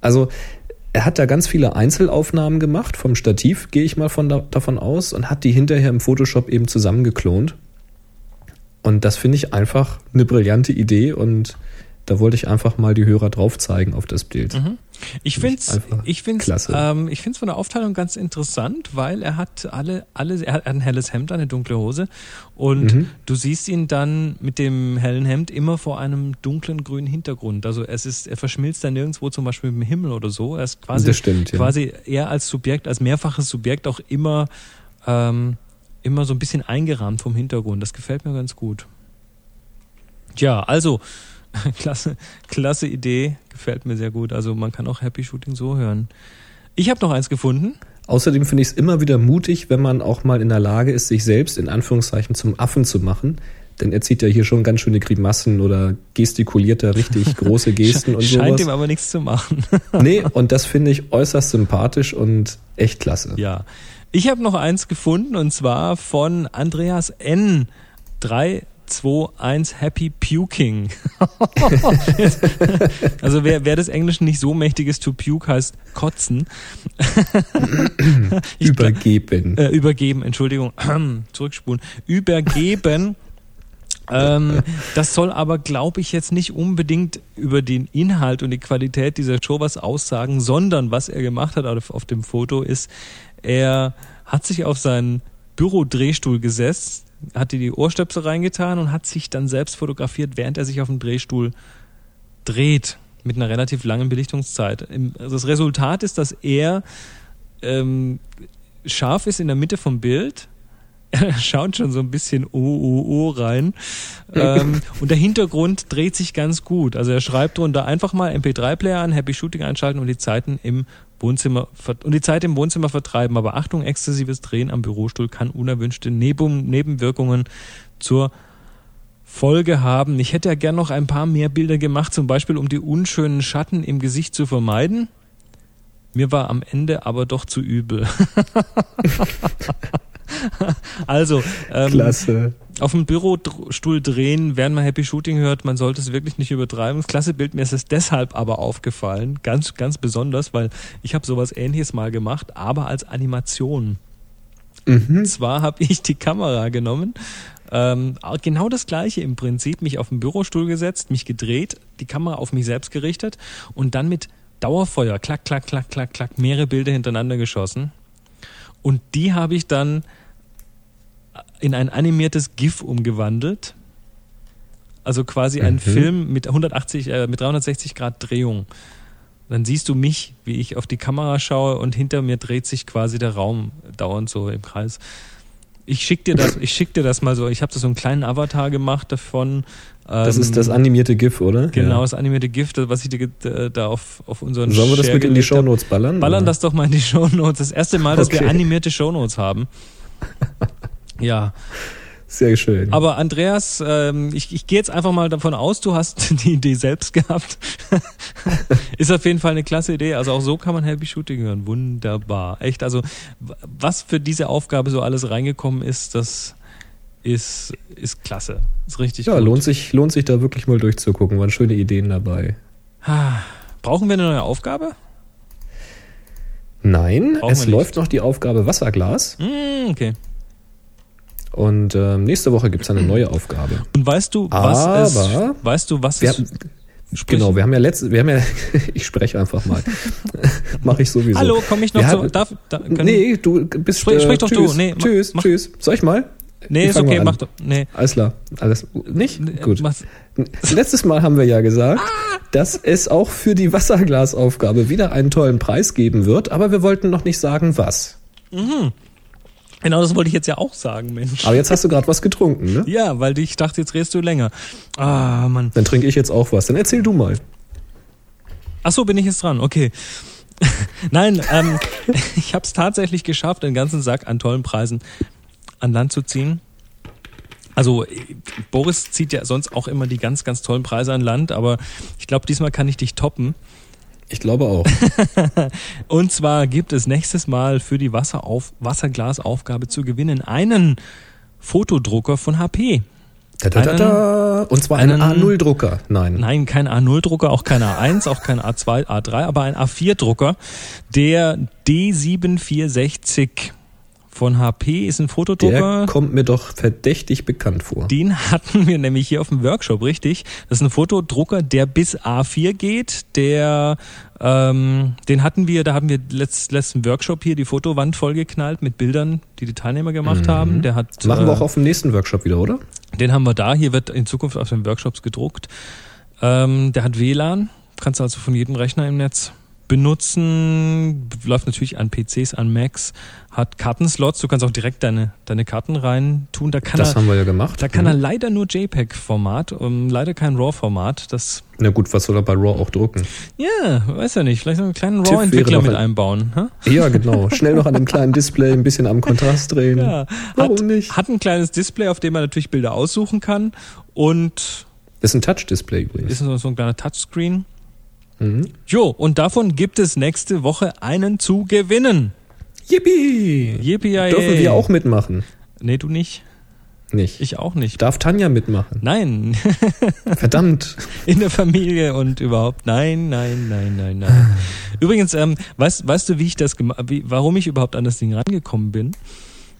[SPEAKER 3] Also er hat da ganz viele Einzelaufnahmen gemacht, vom Stativ gehe ich mal von da, davon aus, und hat die hinterher im Photoshop eben zusammengeklont. Und das finde ich einfach eine brillante Idee und da wollte ich einfach mal die Hörer drauf zeigen auf das Bild. Mhm.
[SPEAKER 2] Ich finde es ich find's, ähm, ich find's von der Aufteilung ganz interessant, weil er hat alle, alle, er hat ein helles Hemd, eine dunkle Hose und mhm. du siehst ihn dann mit dem hellen Hemd immer vor einem dunklen grünen Hintergrund. Also es ist, er verschmilzt dann nirgendwo zum Beispiel mit dem Himmel oder so. Er ist quasi,
[SPEAKER 3] stimmt,
[SPEAKER 2] ja. quasi eher als Subjekt, als mehrfaches Subjekt auch immer, ähm, immer so ein bisschen eingerahmt vom Hintergrund. Das gefällt mir ganz gut. Tja, also klasse, klasse Idee, gefällt mir sehr gut. Also man kann auch Happy Shooting so hören. Ich habe noch eins gefunden.
[SPEAKER 3] Außerdem finde ich es immer wieder mutig, wenn man auch mal in der Lage ist, sich selbst in Anführungszeichen zum Affen zu machen. Denn er zieht ja hier schon ganz schöne Grimassen oder gestikuliert da richtig große Gesten und
[SPEAKER 2] Scheint
[SPEAKER 3] sowas.
[SPEAKER 2] ihm aber nichts zu machen.
[SPEAKER 3] nee, und das finde ich äußerst sympathisch und echt klasse.
[SPEAKER 2] Ja. Ich habe noch eins gefunden und zwar von Andreas N. 3 2, 1, Happy Puking. also wer, wer des Englischen nicht so mächtig ist, to puke heißt kotzen.
[SPEAKER 3] übergeben.
[SPEAKER 2] Äh, übergeben, Entschuldigung. Zurückspulen. Übergeben. ähm, das soll aber, glaube ich, jetzt nicht unbedingt über den Inhalt und die Qualität dieser Show was aussagen, sondern was er gemacht hat auf, auf dem Foto ist, er hat sich auf seinen Bürodrehstuhl gesetzt, hat die Ohrstöpsel reingetan und hat sich dann selbst fotografiert, während er sich auf dem Drehstuhl dreht, mit einer relativ langen Belichtungszeit. Also das Resultat ist, dass er ähm, scharf ist in der Mitte vom Bild, er schaut schon so ein bisschen oh, oh, oh rein. ähm, und der Hintergrund dreht sich ganz gut. Also er schreibt drunter einfach mal MP3-Player an, Happy Shooting einschalten und die Zeiten im Wohnzimmer und die Zeit im Wohnzimmer vertreiben. Aber Achtung, exzessives Drehen am Bürostuhl kann unerwünschte Nebenwirkungen zur Folge haben. Ich hätte ja gern noch ein paar mehr Bilder gemacht, zum Beispiel um die unschönen Schatten im Gesicht zu vermeiden. Mir war am Ende aber doch zu übel. also, ähm,
[SPEAKER 3] Klasse.
[SPEAKER 2] auf dem Bürostuhl drehen, während man Happy Shooting hört, man sollte es wirklich nicht übertreiben. Das klasse Bild, mir ist es deshalb aber aufgefallen, ganz, ganz besonders, weil ich habe sowas ähnliches mal gemacht, aber als Animation. Mhm. Und zwar habe ich die Kamera genommen, ähm, genau das gleiche im Prinzip, mich auf den Bürostuhl gesetzt, mich gedreht, die Kamera auf mich selbst gerichtet und dann mit Dauerfeuer, klack, klack, klack, klack, klack, mehrere Bilder hintereinander geschossen. Und die habe ich dann in ein animiertes GIF umgewandelt. Also quasi mhm. ein Film mit 180, äh, mit 360 Grad Drehung. Dann siehst du mich, wie ich auf die Kamera schaue und hinter mir dreht sich quasi der Raum dauernd so im Kreis. Ich schick dir das, ich schick dir das mal so. Ich habe so einen kleinen Avatar gemacht davon.
[SPEAKER 3] Das ist das ähm, animierte GIF, oder?
[SPEAKER 2] Genau, ja. das animierte GIF, was ich dir äh, da auf, auf unseren
[SPEAKER 3] Sollen wir das mit in die Shownotes ballern?
[SPEAKER 2] Ballern oder? das doch mal in die Shownotes. Das erste Mal, dass okay. wir animierte Shownotes haben. Ja.
[SPEAKER 3] Sehr schön.
[SPEAKER 2] Aber Andreas, ähm, ich, ich gehe jetzt einfach mal davon aus, du hast die Idee selbst gehabt. ist auf jeden Fall eine klasse Idee. Also auch so kann man Happy Shooting hören. Wunderbar. Echt, also was für diese Aufgabe so alles reingekommen ist, das ist, ist klasse. Ist richtig
[SPEAKER 3] Ja, gut. lohnt sich, lohnt sich da wirklich mal durchzugucken. Waren schöne Ideen dabei.
[SPEAKER 2] Brauchen wir eine neue Aufgabe?
[SPEAKER 3] Nein, Brauchen es läuft noch die Aufgabe Wasserglas.
[SPEAKER 2] Mm, okay.
[SPEAKER 3] Und äh, nächste Woche gibt es eine neue Aufgabe.
[SPEAKER 2] Und weißt du, was Aber es, weißt du, was
[SPEAKER 3] es Sprich. Genau, wir haben ja letzte, wir haben ja, ich spreche einfach mal. Mache ich sowieso.
[SPEAKER 2] Hallo, komme ich noch
[SPEAKER 3] zu, darf, da,
[SPEAKER 2] Nee, du bist, sprich, sprich doch tschüss, du, nee,
[SPEAKER 3] tschüss, mach, tschüss. Soll ich mal?
[SPEAKER 2] Nee, ist okay, mach doch, nee.
[SPEAKER 3] Alles klar, alles, nicht? Nee, Gut. Mach's. Letztes Mal haben wir ja gesagt, ah! dass es auch für die Wasserglasaufgabe wieder einen tollen Preis geben wird, aber wir wollten noch nicht sagen, was.
[SPEAKER 2] Mhm. Genau, das wollte ich jetzt ja auch sagen, Mensch.
[SPEAKER 3] Aber jetzt hast du gerade was getrunken, ne?
[SPEAKER 2] Ja, weil ich dachte, jetzt redest du länger. Ah, Mann.
[SPEAKER 3] Dann trinke ich jetzt auch was. Dann erzähl du mal.
[SPEAKER 2] Ach so, bin ich jetzt dran. Okay. Nein, ähm, ich habe es tatsächlich geschafft, einen ganzen Sack an tollen Preisen an Land zu ziehen. Also Boris zieht ja sonst auch immer die ganz, ganz tollen Preise an Land, aber ich glaube, diesmal kann ich dich toppen.
[SPEAKER 3] Ich glaube auch.
[SPEAKER 2] und zwar gibt es nächstes Mal für die Wasserauf Wasserglasaufgabe zu gewinnen einen Fotodrucker von HP.
[SPEAKER 3] Da, da, da, da. Und zwar einen, einen A0-Drucker. Nein.
[SPEAKER 2] Nein, kein A0-Drucker, auch kein A1, auch kein A2, A3, aber ein A4-Drucker. Der D7460 von HP ist ein Fotodrucker.
[SPEAKER 3] Der kommt mir doch verdächtig bekannt vor.
[SPEAKER 2] Den hatten wir nämlich hier auf dem Workshop, richtig. Das ist ein Fotodrucker, der bis A4 geht. Der, ähm, den hatten wir, da haben wir letzt, letzten Workshop hier die Fotowand vollgeknallt mit Bildern, die die Teilnehmer gemacht mhm. haben. Der hat.
[SPEAKER 3] Machen wir auch äh, auf dem nächsten Workshop wieder, oder?
[SPEAKER 2] Den haben wir da. Hier wird in Zukunft auf den Workshops gedruckt. Ähm, der hat WLAN. Kannst du also von jedem Rechner im Netz benutzen. Läuft natürlich an PCs, an Macs, hat Kartenslots. Du kannst auch direkt deine, deine Karten rein tun. Da kann
[SPEAKER 3] das
[SPEAKER 2] er,
[SPEAKER 3] haben wir ja gemacht.
[SPEAKER 2] Da kann mhm. er leider nur JPEG-Format, um, leider kein RAW-Format. Das
[SPEAKER 3] Na gut, was soll er bei RAW auch drucken?
[SPEAKER 2] Ja, weiß ja nicht. Vielleicht einen kleinen RAW-Entwickler mit einbauen.
[SPEAKER 3] Ha? Ja, genau. Schnell noch an dem kleinen Display ein bisschen am Kontrast drehen. Ja,
[SPEAKER 2] Warum hat, nicht? Hat ein kleines Display, auf dem man natürlich Bilder aussuchen kann und
[SPEAKER 3] das ist ein Touch-Display übrigens.
[SPEAKER 2] Ist so ein kleiner Touchscreen. Mhm. Jo, und davon gibt es nächste Woche einen zu gewinnen.
[SPEAKER 3] Yippie!
[SPEAKER 2] Yippie,
[SPEAKER 3] Dürfen wir auch mitmachen?
[SPEAKER 2] Nee, du nicht.
[SPEAKER 3] Nicht.
[SPEAKER 2] Ich auch nicht.
[SPEAKER 3] Darf Tanja mitmachen?
[SPEAKER 2] Nein.
[SPEAKER 3] Verdammt.
[SPEAKER 2] In der Familie und überhaupt. Nein, nein, nein, nein, nein. Übrigens, ähm, weißt, weißt du, wie ich das wie, warum ich überhaupt an das Ding rangekommen bin?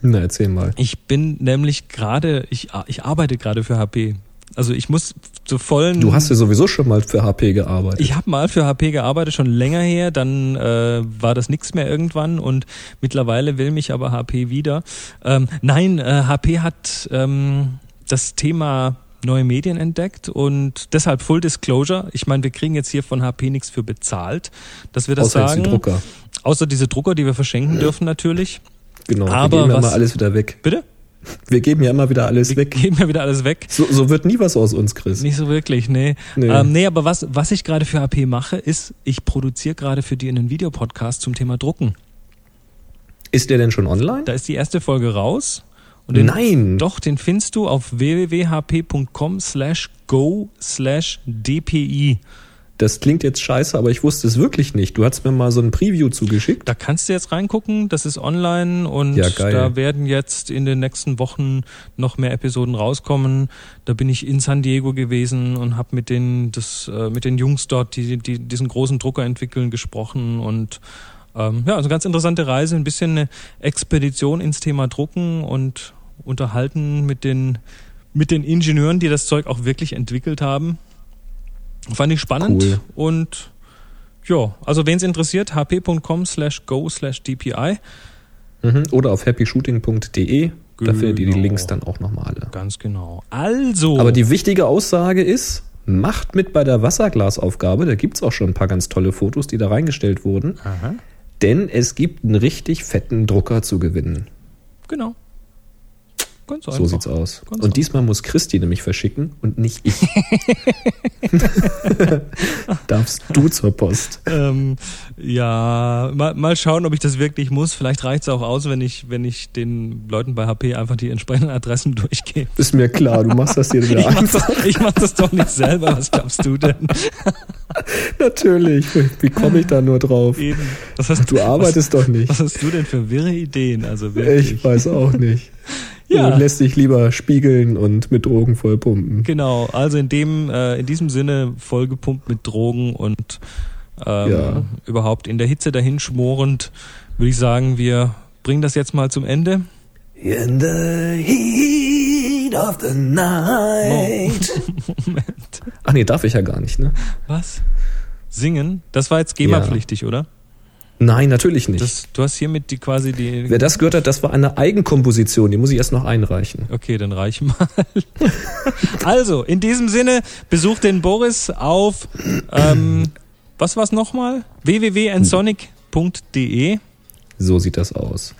[SPEAKER 3] Na, erzähl mal.
[SPEAKER 2] Ich bin nämlich gerade, ich, ich arbeite gerade für HP. Also ich muss zu vollen.
[SPEAKER 3] Du hast ja sowieso schon mal für HP gearbeitet.
[SPEAKER 2] Ich habe mal für HP gearbeitet, schon länger her. Dann äh, war das nichts mehr irgendwann und mittlerweile will mich aber HP wieder. Ähm, nein, äh, HP hat ähm, das Thema neue Medien entdeckt und deshalb Full Disclosure. Ich meine, wir kriegen jetzt hier von HP nichts für bezahlt, dass wir das
[SPEAKER 3] Außer
[SPEAKER 2] sagen.
[SPEAKER 3] Die Drucker.
[SPEAKER 2] Außer diese Drucker, die wir verschenken dürfen natürlich.
[SPEAKER 3] Genau, aber wir geben was, mal alles wieder weg.
[SPEAKER 2] Bitte?
[SPEAKER 3] Wir geben ja immer wieder alles
[SPEAKER 2] wir
[SPEAKER 3] weg.
[SPEAKER 2] Wir geben ja wieder alles weg.
[SPEAKER 3] So, so wird nie was aus uns, Chris.
[SPEAKER 2] Nicht so wirklich, nee. Nee, ähm, nee aber was, was ich gerade für AP mache, ist, ich produziere gerade für die einen Videopodcast zum Thema Drucken.
[SPEAKER 3] Ist der denn schon online?
[SPEAKER 2] Da ist die erste Folge raus.
[SPEAKER 3] Den, Nein.
[SPEAKER 2] Doch, den findest du auf www.hp.com slash go slash dpi.
[SPEAKER 3] Das klingt jetzt scheiße, aber ich wusste es wirklich nicht. Du hast mir mal so ein Preview zugeschickt.
[SPEAKER 2] Da kannst du jetzt reingucken, das ist online und ja, da werden jetzt in den nächsten Wochen noch mehr Episoden rauskommen. Da bin ich in San Diego gewesen und habe mit den das äh, mit den Jungs dort, die, die diesen großen Drucker entwickeln, gesprochen und ähm, ja, also ganz interessante Reise, ein bisschen eine Expedition ins Thema Drucken und unterhalten mit den mit den Ingenieuren, die das Zeug auch wirklich entwickelt haben. Fand ich spannend cool. und ja, also wen es interessiert, hp.com slash go slash dpi.
[SPEAKER 3] Mhm, oder auf happyshooting.de. Genau. Dafür die, die Links dann auch nochmal alle.
[SPEAKER 2] Ganz genau. Also.
[SPEAKER 3] Aber die wichtige Aussage ist, macht mit bei der Wasserglasaufgabe. Da gibt es auch schon ein paar ganz tolle Fotos, die da reingestellt wurden. Aha. Denn es gibt einen richtig fetten Drucker zu gewinnen.
[SPEAKER 2] Genau.
[SPEAKER 3] Ganz so sieht's aus. Ganz und diesmal muss Christi nämlich verschicken und nicht ich. Darfst du zur Post?
[SPEAKER 2] Ähm, ja, mal, mal schauen, ob ich das wirklich muss. Vielleicht reicht's auch aus, wenn ich, wenn ich den Leuten bei HP einfach die entsprechenden Adressen durchgebe.
[SPEAKER 3] Ist mir klar, du machst das hier wieder
[SPEAKER 2] ich mach das, ich mach das doch nicht selber. Was glaubst du denn?
[SPEAKER 3] Natürlich. Wie komme ich da nur drauf? Eben. Hast, du arbeitest
[SPEAKER 2] was,
[SPEAKER 3] doch nicht.
[SPEAKER 2] Was hast du denn für wirre Ideen? Also wirklich.
[SPEAKER 3] Ich weiß auch nicht. Ja. Und lässt sich lieber spiegeln und mit Drogen vollpumpen.
[SPEAKER 2] Genau, also in dem, äh, in diesem Sinne vollgepumpt mit Drogen und ähm, ja. überhaupt in der Hitze dahinschmorend, würde ich sagen, wir bringen das jetzt mal zum Ende.
[SPEAKER 3] In the heat of the night. Moment. Ach nee, darf ich ja gar nicht, ne?
[SPEAKER 2] Was? Singen? Das war jetzt GEMA-pflichtig, ja. oder?
[SPEAKER 3] Nein, natürlich nicht.
[SPEAKER 2] Das, du hast hiermit die quasi die.
[SPEAKER 3] Wer das gehört hat, das war eine Eigenkomposition, die muss ich erst noch einreichen.
[SPEAKER 2] Okay, dann reich mal. also, in diesem Sinne, besucht den Boris auf ähm, was war's nochmal? www.nsonic.de.
[SPEAKER 3] So sieht das aus.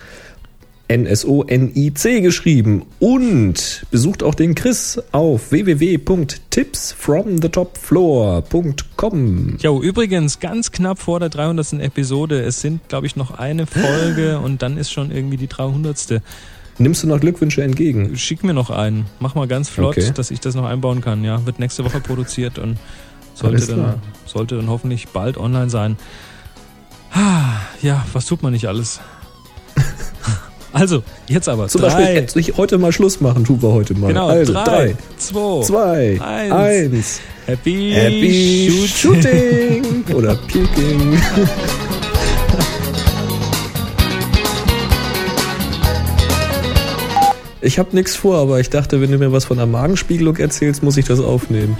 [SPEAKER 3] N-S-O-N-I-C geschrieben. Und besucht auch den Chris auf www.tipsfromthetopfloor.com.
[SPEAKER 2] Ja, übrigens, ganz knapp vor der 300. Episode. Es sind, glaube ich, noch eine Folge und dann ist schon irgendwie die 300.
[SPEAKER 3] Nimmst du noch Glückwünsche entgegen?
[SPEAKER 2] Schick mir noch einen. Mach mal ganz flott, okay. dass ich das noch einbauen kann. Ja, wird nächste Woche produziert und sollte dann, sollte dann hoffentlich bald online sein. Ja, was tut man nicht alles? Also, jetzt aber.
[SPEAKER 3] Zum drei. Beispiel, ich heute mal Schluss machen, tun wir heute mal.
[SPEAKER 2] Genau,
[SPEAKER 3] also,
[SPEAKER 2] drei, drei zwei,
[SPEAKER 3] zwei, eins. eins.
[SPEAKER 2] Happy,
[SPEAKER 3] Happy Shooting. Shooting. Oder Puking. Ich habe nichts vor, aber ich dachte, wenn du mir was von der Magenspiegelung erzählst, muss ich das aufnehmen.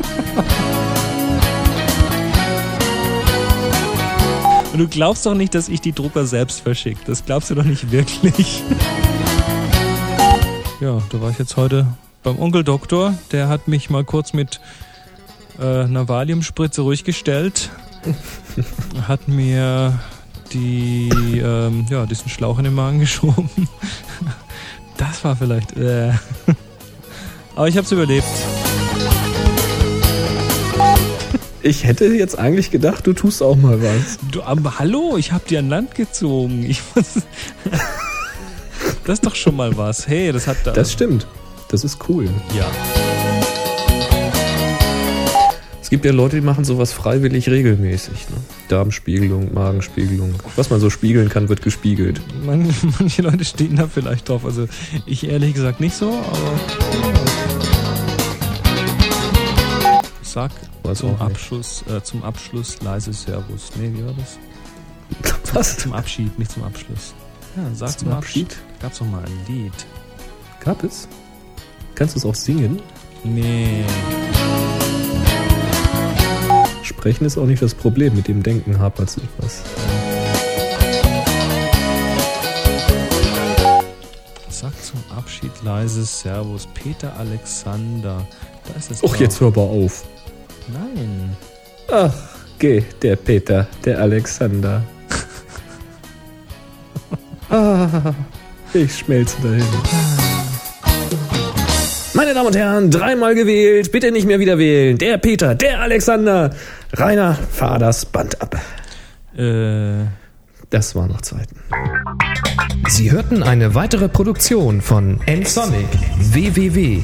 [SPEAKER 2] Und du glaubst doch nicht, dass ich die Drucker selbst verschicke. Das glaubst du doch nicht wirklich. ja, da war ich jetzt heute beim Onkel Doktor. Der hat mich mal kurz mit äh, einer Valiumspritze ruhig gestellt. hat mir die, ähm, ja, diesen Schlauch in den Magen geschoben. Das war vielleicht. Äh. Aber ich hab's überlebt.
[SPEAKER 3] Ich hätte jetzt eigentlich gedacht, du tust auch mal was.
[SPEAKER 2] Du, aber hallo, ich hab dir an Land gezogen. Ich muss, das ist doch schon mal was. Hey, das hat da.
[SPEAKER 3] Das stimmt. Das ist cool.
[SPEAKER 2] Ja.
[SPEAKER 3] Es gibt ja Leute, die machen sowas freiwillig regelmäßig. Ne? Darmspiegelung, Magenspiegelung. Was man so spiegeln kann, wird gespiegelt.
[SPEAKER 2] Man, manche Leute stehen da vielleicht drauf. Also ich ehrlich gesagt nicht so, aber. Ja. Was zum Abschluss, äh, zum Abschluss leise Servus. Nee, wie war das?
[SPEAKER 3] Was?
[SPEAKER 2] Zum Abschied, nicht zum Abschluss. Ja, sag zum, zum Abschied. Abschied. Gab's doch mal ein Lied.
[SPEAKER 3] Gab es? Kannst du es auch singen?
[SPEAKER 2] Nee.
[SPEAKER 3] Sprechen ist auch nicht das Problem, mit dem Denken hapert es etwas.
[SPEAKER 2] Sag zum Abschied leise Servus. Peter Alexander. Da ist es.
[SPEAKER 3] Och, jetzt hör mal auf.
[SPEAKER 2] Nein.
[SPEAKER 3] Ach, geh, der Peter, der Alexander. ah, ich schmelze dahin. Meine Damen und Herren, dreimal gewählt, bitte nicht mehr wieder wählen. Der Peter, der Alexander. Rainer, fahr das Band ab.
[SPEAKER 2] Äh.
[SPEAKER 3] Das war noch Zeiten.
[SPEAKER 1] Sie hörten eine weitere Produktion von nsonic www.nsonic.de